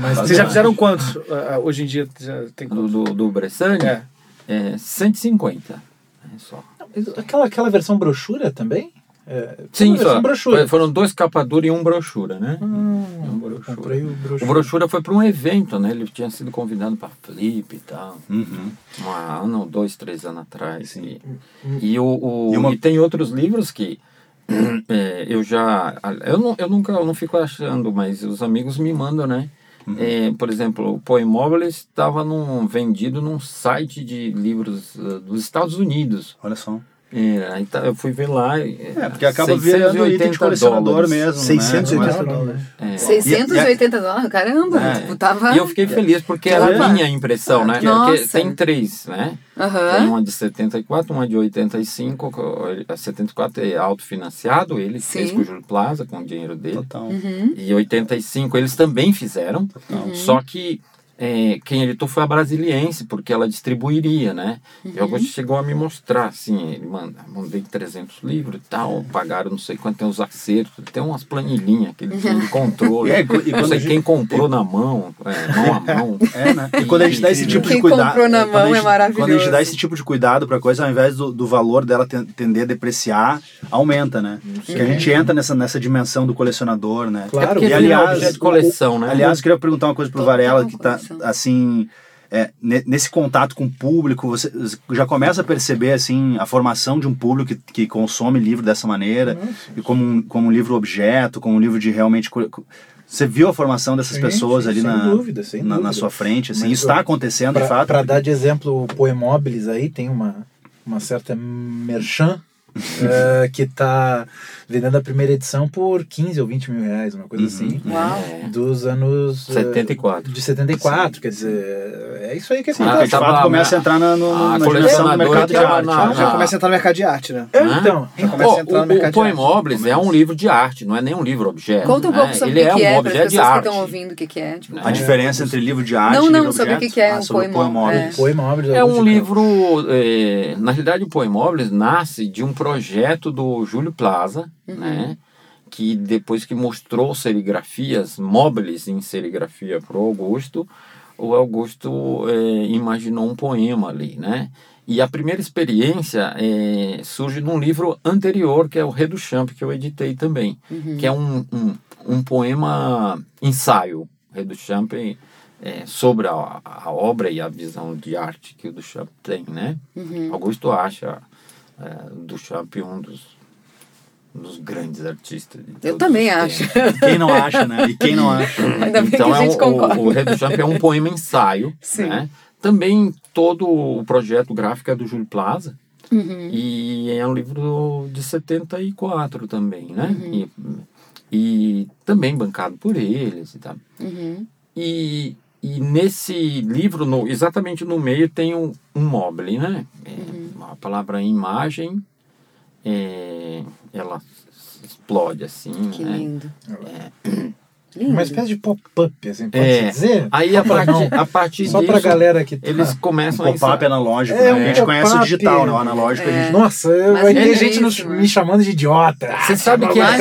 Mas Vocês já fizeram quantos? ah, ah, hoje em dia já tem do, quantos? do, do Bressani, É. é 150. É só. Aquela, aquela versão brochura também? É, Sim, só. brochura. Foram dois capa dura e um brochura, né? Hum, um brochura. comprei o brochura. O brochura foi para um evento, né? Ele tinha sido convidado para Flip e tal. Uhum. Um ano, dois, três anos atrás. E, e, o, o- E uma- e tem outros livros que é, eu já. Eu, não, eu nunca eu não fico achando, mas os amigos me mandam, né? É, por exemplo, o Poemóveis estava num, vendido num site de livros uh, dos Estados Unidos. Olha só. É, tá- eu fui ver lá. É, porque acaba virando item de colecionador mesmo. 680 né? dólares. É. 680 dólares? Caramba, É. tipo, tava... E eu fiquei feliz porque era a minha impressão, né? Nossa. Porque tem três, né? Tem Aham. uma de 74, uma de 85. co- A 74 é autofinanciado, ele fez Sim. com o Júlio Plaza, com o dinheiro dele. Total. Uhum. E 85 eles também fizeram, só que é, quem editou foi a Brasiliense, porque ela distribuiria, né? E o Augusto chegou a me mostrar, assim, ele manda, mandei 300 livros e tal, pagaram não sei quanto, tem os acertos, tem umas planilhinhas que ele tinha de controle. É, e não sei gente- quem comprou na mão, é, mão a mão. É, né? E quando a gente dá esse tipo de Quem cuidado. comprou na quando mão a gente- é maravilhoso. Quando a gente dá esse tipo de cuidado pra coisa, ao invés do, do valor dela ten- tender a depreciar, aumenta, né? Porque a gente entra nessa, nessa dimensão do colecionador, né? Claro, É e aliás, objeto de coleção, né? Aliás, eu queria perguntar uma coisa pro Varela, que tá. Assim, é, ne- nesse contato com o público, você já começa a perceber, assim, a formação de um público que, que consome livro dessa maneira, e como um, como um livro objeto, como um livro de realmente... Você viu a formação dessas Sim, pessoas sim, ali na, dúvida, na, na sua frente, assim, Mas isso está acontecendo, de Pra, fato? pra dar de exemplo, o Poemóbilis aí tem uma, uma certa merchan eh, que tá vendendo a primeira edição por 15 ou 20 mil reais, uma coisa assim. Uau. É. Dos anos. eh, 74. De 74, quer dizer, é isso aí que Sim, acontece. então, de tava começa a né? entrar na, no, A na dimensão do colecionadora mercado de arte. na- né? Já Ah. começa a entrar no mercado de arte, né? É, então, Já começa a entrar no o, mercado o de arte. Poemóveis é um livro de arte, não é nem um livro objeto. Conta um né? pouco sobre Ele o que, é que um é, para as objeto de pessoas que arte. estão ouvindo o que, que é. Tipo, A diferença entre livro de arte Não, e não, livro sobre o objeto? que é ah, um sobre o poemóveis. Poemóbilis É um livro, é, na realidade o Poemóveis nasce de um projeto do Júlio Plaza, né? Que depois que mostrou serigrafias móveis em serigrafia para o Augusto, o Augusto é, imaginou um poema ali, né? E a primeira experiência é, surge num livro anterior, que é o Rei do Champ, que eu editei também, que é um, um, um poema ensaio. Rei do Champ é, sobre a, a obra e a visão de arte que o Duchamp tem, né? Augusto acha é, Duchamp um dos dos grandes artistas. Eu também acho. E quem não acha, né? E quem não acha? Ainda bem então que a gente é um- concorda. o, o Rei do Champ é um poema ensaio, Sim. né? Também todo o projeto gráfico é do Júlio Plaza. Uhum. E é um livro de 74 também, né? Uhum. E, e também bancado por eles e tal. Uhum. E, e nesse livro, no, exatamente no meio, tem um, um mobile, né? É, Uhum. A palavra imagem, é, ela explode assim, Que né? lindo. Uma Lindo. espécie de pop-up, assim, pode É. dizer? Aí a Só pra partir, não- a partir Só disso, pra galera que tá... eles começam a Um pop-up analógico, É, né? um a gente conhece o digital, né? O analógico a É. gente Nossa, Mas vai ter é gente nos- isso, né? me chamando de idiota. Você sabe que é-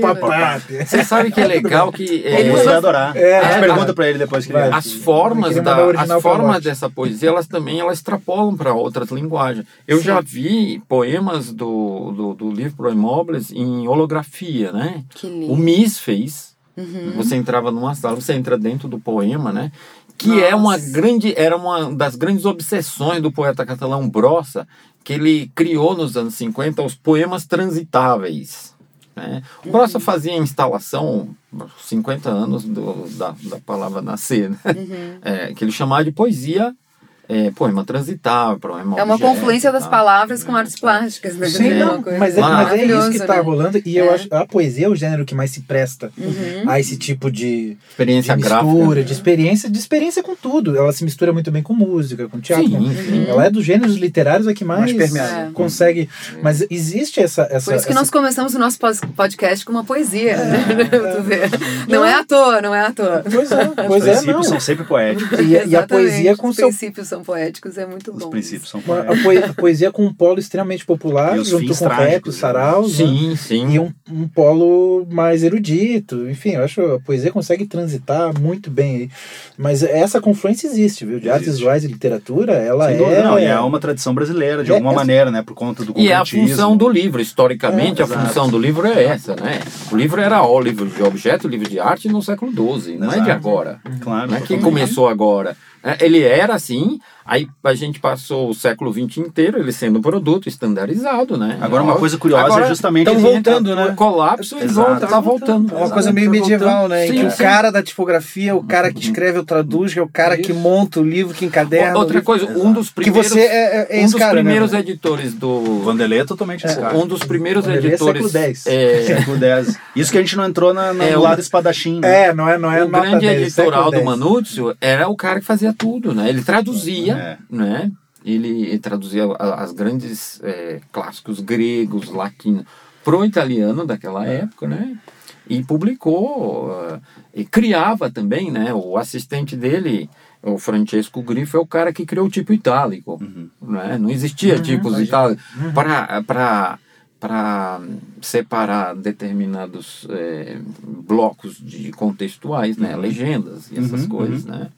Pop-up, pop-up. Você sabe que é legal que é, Ele vai adorar. É, a gente é, pergunta pra ele depois que ele as formas da as formas dessa poesia elas também elas extrapolam para outras linguagens eu já vi poemas do, do, do livro Pro Imóveis em holografia né Que o. Miss fez Uhum. você entrava numa sala você entra dentro do poema né que é uma Nossa. grande era uma das grandes obsessões do poeta catalão Brossa que ele criou nos anos 50 os poemas transitáveis né? O Brossa fazia instalação 50 anos do, da, da palavra nascer, né? Uhum. É, que ele chamava de poesia, é, poema transitável, poema É uma objeto confluência das tal. palavras com artes plásticas, né? Sim, É não, mas, é, mas é isso que maravilhosa, tá né? rolando e eu É. acho a poesia é o gênero que mais se presta Uhum. a esse tipo de, de Experiência mistura, gráfica. de experiência, de experiência com tudo. Ela se mistura muito bem com música, com teatro. Sim, sim. Ela é dos gêneros literários a que mais, Mais. É. consegue. Mas existe essa. essa Por isso que essa- nós começamos o nosso podcast com uma poesia. né? Tu vê. Não é à toa, não é à toa. Pois é, Os pois é, não. princípios são sempre poéticos. E, e a poesia com Os seu princípios são poéticos, é muito Os bom. princípios são poéticos. a, poe- a poesia com um polo extremamente popular, E os junto fins com rap, trágicos, os saraus, né? Sim, sim. e um, um polo mais erudito. Enfim, eu acho que a poesia consegue transitar muito bem. Mas essa confluência existe, viu? De artes Existe. visuais e literatura, ela Sem é. não. E é uma tradição brasileira, de É, alguma essa- maneira, né? Por conta do E é a função do livro. Historicamente, É, a exato. função do livro é essa, né? O livro era ó, livro de objeto, livro de arte no século XII, não é de Exato. agora. Claro. Não é que começou agora. É, Ele era assim, aí a gente passou o século XX inteiro ele sendo um produto estandarizado, né? Agora, uma coisa curiosa Agora, é justamente. tão esse- voltando, né? O colapso e Exato. volta, tá voltando. É uma coisa meio Tá medieval, né? Em Sim, que o sim. cara da tipografia, o cara que escreve ou traduz, que é o cara que monta o livro, que encaderna. o Outra coisa, um dos Que primeiros, você é, é, é um dos cara, primeiros né? editores do Vanderlei é totalmente esse cara. um dos primeiros Vanderlei é editores século X. é, Século X. Isso que a gente não entrou na, na- É, no o- lado espadachim. né? É, não é, não é o grande 10, editoral século do 10. Manúcio era o cara que fazia tudo, né? Ele traduzia, É. né? Ele, traduzia as grandes é, clássicos gregos, latinos, pro italiano daquela época, né? E publicou, ah, e criava também, né? O assistente dele, o Francesco Grifo, é o cara que criou o tipo itálico, né? Não existia tipos itálicos para para para separar determinados eh, blocos de contextuais, né, legendas e essas Uhum, coisas, né?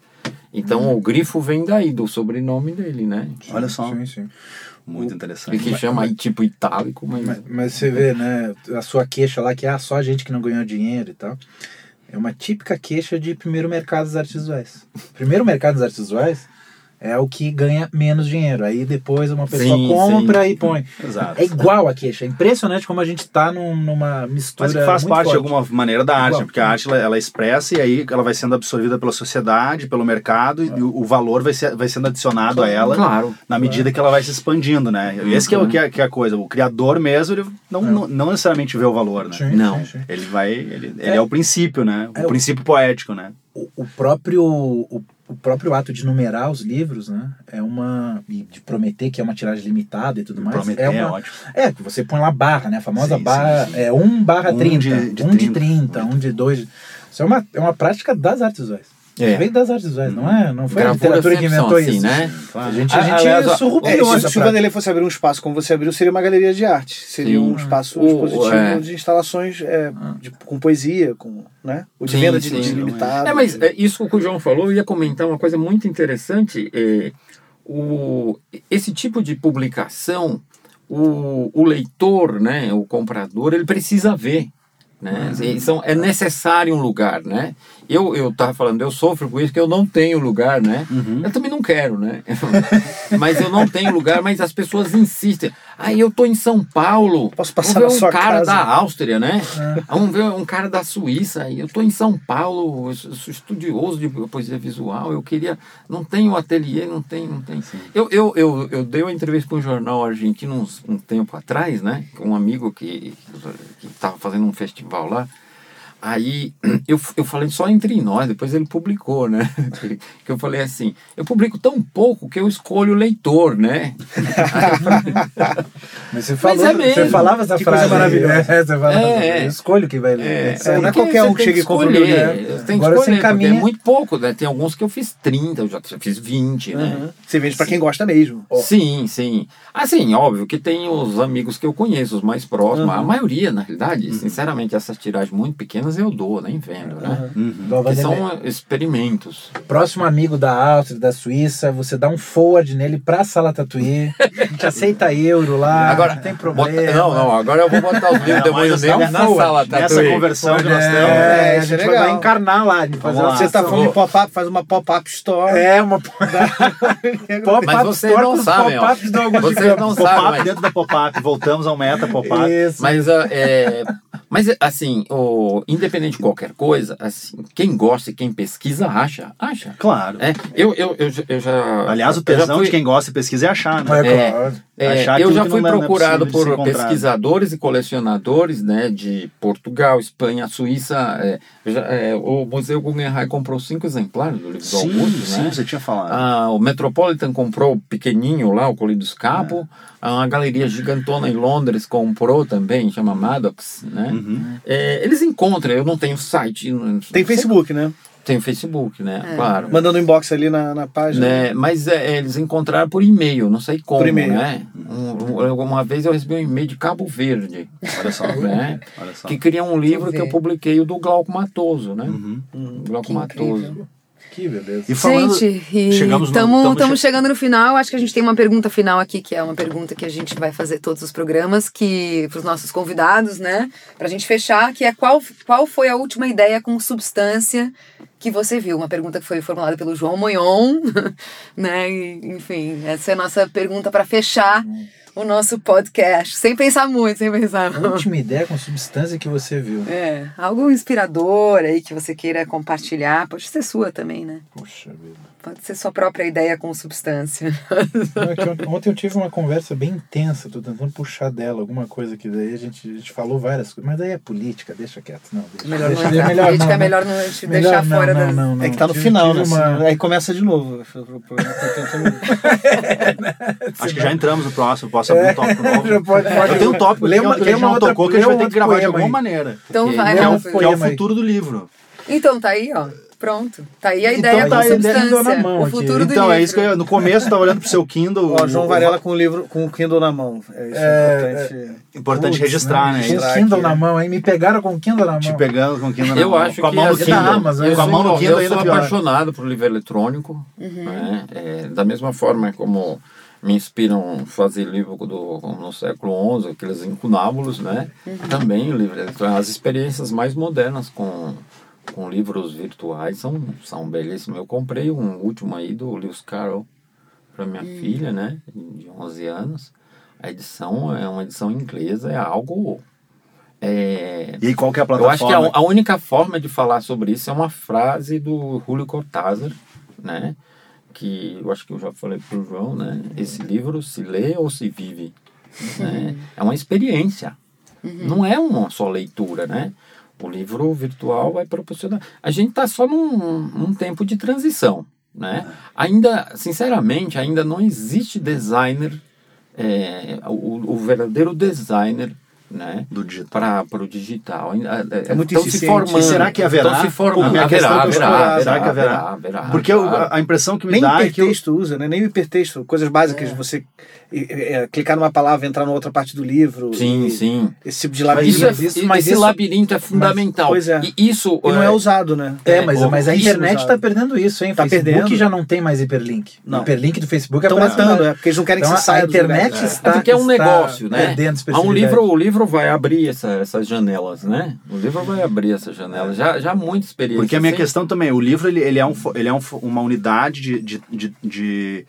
Então o grifo vem daí do sobrenome dele, né? Olha só. Sim, sim. Muito interessante. que chama aí tipo itálico, mas, Mas, mas você vê, né, a sua queixa lá, que é ah, só a gente que não ganhou dinheiro e tal. É uma típica queixa de primeiro mercado das artes visuais. Primeiro mercado das artes visuais é o que ganha menos dinheiro. Aí depois uma pessoa Sim, compra sim. e põe. Exato. É igual a queixa. É impressionante como a gente tá num- numa mistura. Mas que faz muito parte forte. de alguma maneira da arte, Igual. né? porque a arte ela, ela expressa e aí ela vai sendo absorvida pela sociedade, pelo mercado e o, o valor vai, ser, vai sendo adicionado a ela claro. na medida que ela vai se expandindo, né? E Esse que é, o, que, é, que é a coisa. O criador mesmo, ele não, não, não necessariamente vê o valor, né? Sim, Não. sim, sim. Ele vai. Ele ele é, o princípio, né? O É o- princípio poético, né? o, o próprio o, o próprio ato de numerar os livros, né? É uma e de prometer que é uma tiragem limitada e tudo mais. Prometer é, é uma, ótimo. é que você põe lá barra, né? A famosa Sim, barra sim, sim. é 1 barra Um 30, de- de 1 de 30, 30, 1 de 2. Isso é uma, é uma prática das artes visuais. É. Veio das artes visuais, não é? Não foi a Gravura literatura que inventou assim, isso. né? A gente, a Ah, gente aliás, ó, É, surrupiou se, se o. Vanderlei fosse abrir um espaço como você abriu, seria uma galeria de arte. Seria Sim. um espaço O- expositivo é. de instalações é, de- com poesia, com, né? O de Sim, venda de, sim. de limitado. É, mas é, isso que o João falou, eu ia comentar uma coisa muito interessante. É, o, esse tipo de publicação, o, o leitor, né, o comprador, ele precisa ver. Né? São, é necessário um lugar, né? Eu eu estava falando, eu sofro com isso que eu não tenho lugar, né? Eu também não quero, né? mas eu não tenho lugar, mas as pessoas insistem. Aí eu tô em São Paulo. Posso passar vamos na ver um sua cara casa? da Áustria, né? Vamos ver um cara da Suíça. Eu tô em São Paulo, eu sou estudioso de poesia visual. Eu queria. Não tenho ateliê, não tem, não tem. Eu, eu, eu, eu dei uma entrevista para um jornal argentino uns, um tempo atrás, né? Com um amigo que que estava fazendo um festival lá. Aí eu, eu falei só entre nós, depois ele publicou, né? Que, eu falei assim, eu publico tão pouco que eu escolho o leitor, né? Mas você, falou, é mesmo. você falava essa frase. coisa maravilhosa. É, você falava, É, é. eu escolho quem vai ler. É, aí. não é qualquer um você que tem chega e compra o livro, Tem né? que Agora você escolher, encaminha- é muito pouco, né? Tem alguns que eu fiz 30, eu já fiz 20, né? Uhum. Você vende pra quem gosta mesmo. Sim, sim. Assim, óbvio que tem os amigos que eu conheço, os mais próximos. A maioria, na realidade, sinceramente, essas tiragens muito pequenas eu dou, nem vendo, né? Igual Porque Vanderlei. são experimentos. Próximo amigo da Áustria, da Suíça, você dá um forward nele pra sala Tatuí. A gente aceita euro lá, Agora, não tem bota- problema. não, não, agora eu vou botar os livros Ainda de mais Moinho nessa- na sala, tá? Nessa conversão que nós temos. É, É, a isso é gente vai encarnar lá. fazer uma Você tá de pop-up, faz uma pop-up store. É, uma pop-up Mas vocês store não sabem, ó. Vocês não sabem, Pop-up mas- dentro da pop-up. Voltamos ao meta pop-up. Isso. Mas, é, mas assim, o, independente de qualquer coisa, assim, quem gosta e quem pesquisa, acha. Acha. Claro. É, eu, eu, eu, já- eu já. Aliás, o tesão fui- de quem gosta de pesquisa é achar, né? É, É, claro. É, Achar eu já que fui não é- não é procurado por pesquisadores e colecionadores né, de Portugal, Espanha, Suíça. é, já- é, o Museu Guggenheim comprou cinco exemplares do livro do Sim, Augusto, sim, né? você tinha falado. Ah, o Metropolitan comprou o pequenininho lá, o Colhidos Capo. É. A galeria gigantona em Londres comprou também, chama Maddox, né? Uhum. É, eles encontram, eu não tenho site. não- Tem Facebook, né? Tem o Facebook, né? Claro. Mandando um inbox ali na, na página. Né, mas é, eles encontraram por e-mail, não sei como, Por e-mail. né? Um- um- uma vez eu recebi um e-mail de Cabo Verde, Olha só. né? Olha só. Que queria um livro que eu publiquei, o do Glauco Matoso, né? Uhum. Glauco Que Matoso. incrível. Que beleza. E falando, gente, chegamos no- estamos tamo che- chegando no final. Acho que a gente tem uma pergunta final aqui, que é uma pergunta que a gente vai fazer todos os programas, que para os nossos convidados, né? Para a gente fechar, que é qual, qual foi a última ideia com substância que você viu? Uma pergunta que foi formulada pelo João Monhon, né? E, enfim, essa é a nossa pergunta para fechar o nosso podcast. Sem pensar muito, sem pensar A última ideia com substância que você viu. É, algo inspirador aí que você queira compartilhar. Pode ser sua também, né? Puxa vida. Pode ser sua própria ideia com substância. Não, é ontem eu tive uma conversa bem intensa, tô tentando puxar dela alguma coisa que daí a gente, a gente falou várias coisas, mas daí é política, deixa quieto. Não, deixa, Melhor deixa, não entrar. melhor Política não, é né? melhor não te Melhor deixar não, fora não, das... não, não. É que tá no Tive- final, tive né? uma- Aí começa de novo. Tá tentando- Acho que já entramos no próximo. Posso abrir um tópico novo? Já pode- pode- Eu tenho um tópico Lê que, uma- que a lê gente uma não outra- tocou que a gente vai ter que gravar de alguma aí. maneira. Então vai, Rafa. Que é o futuro do livro. Então tá aí, ó. Pronto. Tá aí a Então ideia tá com aí, substância. na mão o aqui. futuro do Então, livro. é isso que eu, no começo eu tava olhando pro seu Kindle. Ó, João o- Varela com o livro, com o Kindle na mão. É isso, É, importante. Importante Putz, registrar, né? Isso. o Kindle aqui, na né? mão, aí me pegaram com o Kindle na mão. Te pegando com o Kindle na Eu mão. acho com a que mão no assim, Kindle. Amazon, eu com a mão no Kindle eu ainda sou pior. apaixonado por livro eletrônico, né? É, da mesma forma como me inspiram fazer livro do, no século XI, aqueles incunábulos, né? Também o livro eletrônico. As experiências mais modernas com, com livros virtuais são, são belíssimas. Eu comprei um último aí do Lewis Carroll para minha filha, né? De 11 anos. A edição é uma edição inglesa, é algo... É, E qual que é a eu plataforma? acho que a, a única forma de falar sobre isso é uma frase do Julio Cortázar, né? Que eu acho que eu já falei pro João, né? Esse livro se lê ou se vive, né? É uma experiência. Não é uma só leitura, né? O livro virtual vai proporcionar. A gente está só num, num tempo de transição, né? Ainda, sinceramente, ainda não existe designer, é, o, o verdadeiro designer, né? Do digital. para o digital. Ainda, É muito estão se formando. E será que haverá? Estão se formando. A minha haverá, é que haverá, haverá, será que haverá? haverá, haverá, Porque a, impressão que me Nem dá é que... eu- hipertexto usa, né? Nem hipertexto. Coisas básicas de você é, é, clicar numa palavra, entrar numa outra parte do livro. Sim, e sim. Esse tipo de Isso labirinto. é, Mas isso- esse mas isso- labirinto é fundamental. pois é. E isso E não é é, usado, né? É, mas, É, mas a internet está perdendo isso, hein? Tá Facebook perdendo. já não tem mais hiperlink. Não. O hiperlink do Facebook é Estão matando, é, porque eles não querem Então, que você saia a internet está, É porque é um está negócio, né? perdendo Há um livro, o livro vai abrir essa, essas janelas, né? O livro vai abrir essas janelas. Já, já há muita experiência. Porque a minha Sem- questão também, o livro ele, ele é, um, ele é um, uma unidade de, de, de, de,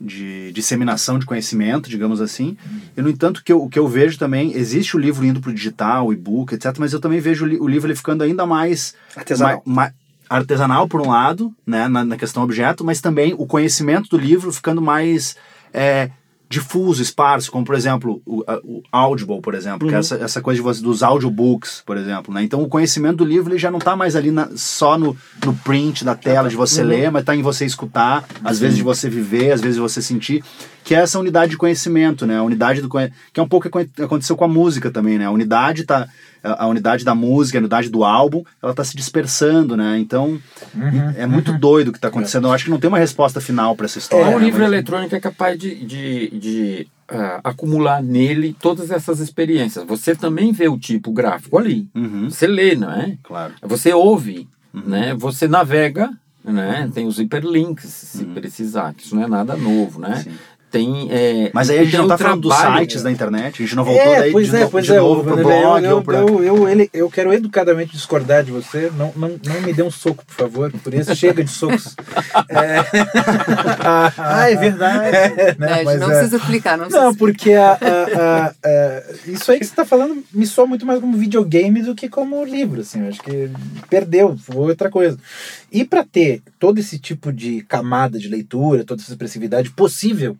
de disseminação de conhecimento, digamos assim. E, no entanto, que eu, o que eu vejo também, existe o livro indo para o digital, o e-book, etc., mas eu também vejo o, li- o livro ele ficando ainda mais Artesanal. ma- ma- artesanal, por um lado, né, na, na questão objeto, mas também o conhecimento do livro ficando mais é, difuso, esparso, como, por exemplo, o, o Audible, por exemplo, que é essa, essa coisa de você, dos audiobooks, por exemplo. Né? Então, o conhecimento do livro ele já não está mais ali na- só no, no print da tela de você ler, mas está em você escutar, às vezes de você viver, às vezes de você sentir, que é essa unidade de conhecimento, né? A unidade do que é um pouco que aconteceu com a música também, né? A unidade tá a unidade da música, a unidade do álbum, ela tá se dispersando, né? Então, é muito doido o que tá acontecendo. Eu acho que não tem uma resposta final para essa história. o né? livro Mas- eletrônico é capaz de, de, de ah, acumular nele todas essas experiências. Você também vê o tipo gráfico ali. Uhum, Você lê, não é? claro. Você ouve, né? Você navega, né? Tem os hiperlinks, se precisar, que isso não é nada novo, né? Sim. Tem, é, Mas aí a gente não tá falando dos sites da internet, a gente não voltou É, daí pois de, é, no- pois de é, novo pro blog eu, ou pra... eu, eu, ele- eu quero educadamente discordar de você. Não, não, não me dê um soco, por favor. Por isso, chega de socos. É, Ah, é verdade. né, Né, mas não é- precisa explicar, não precisa Não, porque a, a- a- a- isso aí que você está falando me soa muito mais como videogame do que como livro. Assim, eu acho que perdeu, foi outra coisa. E para ter todo esse tipo de camada de leitura, toda essa expressividade possível,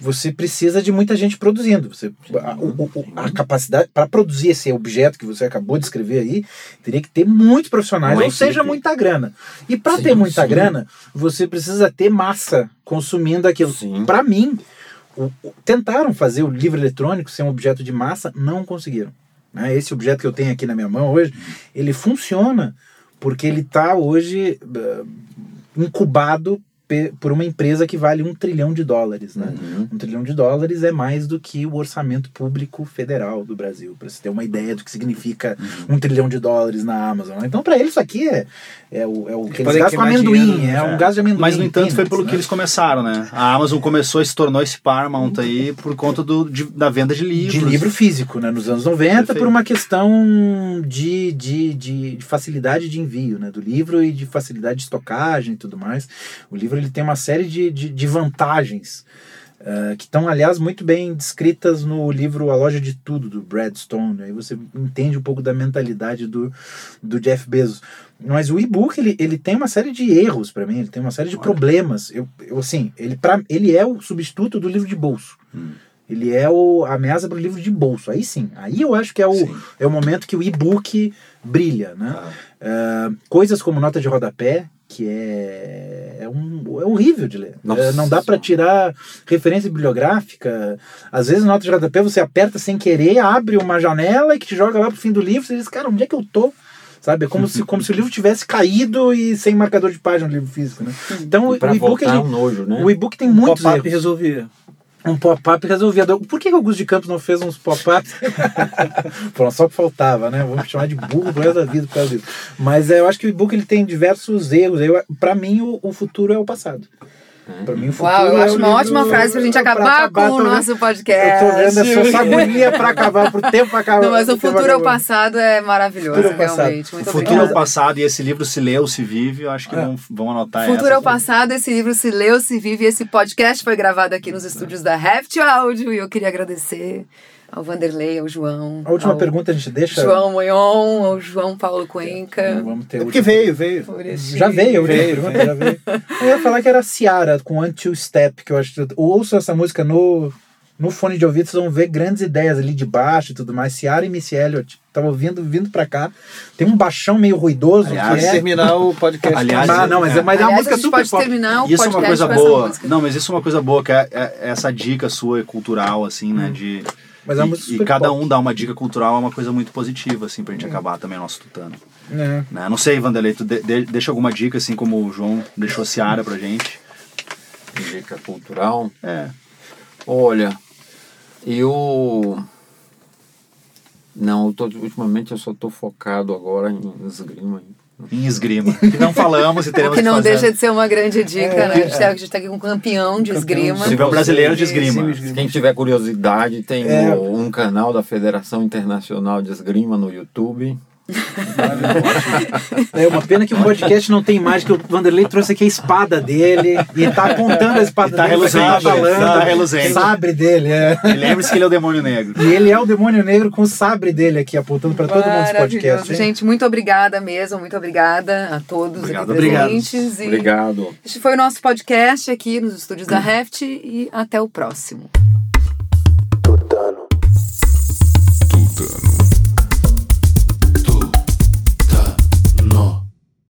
você precisa de muita gente produzindo. Você, a, a capacidade para produzir esse objeto que você acabou de escrever aí, teria que ter muitos profissionais, Uma ou seja, equipe. muita grana. E para ter muita sim. grana, você precisa ter massa consumindo aquilo. Para mim, o- o- tentaram fazer o livro eletrônico ser um objeto de massa, não conseguiram. né? Esse objeto que eu tenho aqui na minha mão hoje, ele funciona porque ele está hoje eh, incubado por uma empresa que vale um trilhão de dólares. Né? Uhum. Um trilhão de dólares é mais do que o orçamento público federal do Brasil, para você ter uma ideia do que significa Uhum. um trilhão de dólares na Amazon. Então, para eles, isso aqui é, é o, é o que eles gastam com amendoim, dinheiro, é né? um gás de amendoim. Mas, no entanto, foi pelo né? que eles começaram, né? A Amazon começou e se tornou esse Paramount aí por conta do, de- da venda de livros. de livro físico, né? Nos anos 90, Perfeito. por uma questão de, de, de, de facilidade de envio, né? Do livro e de facilidade de estocagem e tudo mais. O livro ele tem uma série de, de, de vantagens. eh, que estão, aliás, muito bem descritas no livro A Loja de Tudo, do Brad Stone. Aí você entende um pouco da mentalidade do, do Jeff Bezos. Mas o e-book, ele, ele tem uma série de erros para mim, ele tem uma série de Olha. problemas. Eu, eu, assim, ele, pra, ele é o substituto do livro de bolso. Ele é o, a ameaça para o livro de bolso. Aí sim. Aí eu acho que é o, Sim. é o momento que o e-book brilha. Né? Ah. Ah, coisas como nota de rodapé, que é, é, um, é horrível de ler. Nossa É, não dá para tirar referência bibliográfica. Às vezes, nota de rodapé você aperta sem querer, abre uma janela e que te joga lá pro fim do livro. Você diz, cara, onde é que eu tô? Sabe? É como, se, como se o livro tivesse caído e sem marcador de página no livro físico. Né? Então, o, e-book é ele- um nojo, né? o e-book tem Um muitos erros resolvia. Um pop-up resolvido. Por que, o Augusto de Campos não fez uns pop-ups? Só que faltava, né? Vamos chamar de burro pro resto da vida por causa disso. Mas é, eu acho que o e-book ele tem diversos erros. Pra mim, o, o futuro é o passado. Pra mim, o futuro Uau, eu é acho o uma livro- ótima frase pra gente pra acabar com o nosso Eu podcast. tô vendo essa agonia pra acabar, pro tempo acabar. Não, mas o futuro ao acabar. passado é maravilhoso, Futuro realmente. Muito O futuro ao passado e esse livro se leu, se vive, eu acho que É. vão, vão anotar Futuro essa. ao passado, esse livro se leu, se vive. Esse podcast foi gravado aqui nos estúdios da Heft Áudio. E eu queria agradecer ao Vanderlei, ao João. A última ao pergunta a gente deixa. João Moion, ao João Paulo Não Cuenca. vamos ter É a porque veio, veio. Já veio, a Veio, pergunta já veio. Eu ia falar que era Ciara com Until Step, que eu acho. Ouço essa música no, no fone de ouvido, vocês vão ver grandes ideias ali de baixo e tudo mais. Ciara e Missy Elliott. Tava ouvindo, vindo pra cá. Tem um baixão meio ruidoso Aliás, Pode que é. terminar o podcast. Aliás, Ah, não, mas é, mas é uma música a gente super pode pop. terminar o Isso é uma podcast coisa boa. Não, mas isso é uma coisa boa, que é, é essa dica sua cultural, assim, né? De, Mas é uma e, e cada pop. um dá uma dica cultural, é uma coisa muito positiva, assim, pra gente acabar também o nosso tutano. É. Né? Não sei, Vanderlei, tu de- de- deixa alguma dica, assim como o João deixou a Seara pra gente. Dica cultural. É. Olha, eu. Não, eu tô, ultimamente eu só tô focado agora em esgrima. Em esgrima. Que não falamos e teremos que não fazer. deixa de ser uma grande dica, É, né? A gente, tá, a gente tá aqui com um campeão de esgrima. Se tiver um brasileiro de esgrima. Quem tiver curiosidade, tem É. o- um canal da Federação Internacional de Esgrima no YouTube. É uma pena que o podcast não tem imagem, que o Vanderlei trouxe aqui a espada dele e tá apontando a espada E tá dele. quem reluzente, tá falando. tá reluzente. Sabre dele, é. E lembre-se que ele é o demônio negro. E ele é o demônio negro com o sabre dele aqui, apontando pra todo mundo esse podcast. Hein? Gente, muito obrigada mesmo, muito obrigada a todos Obrigado, aqui obrigado. presentes. E Obrigado. Este foi o nosso podcast aqui nos estúdios da Heft e até o próximo.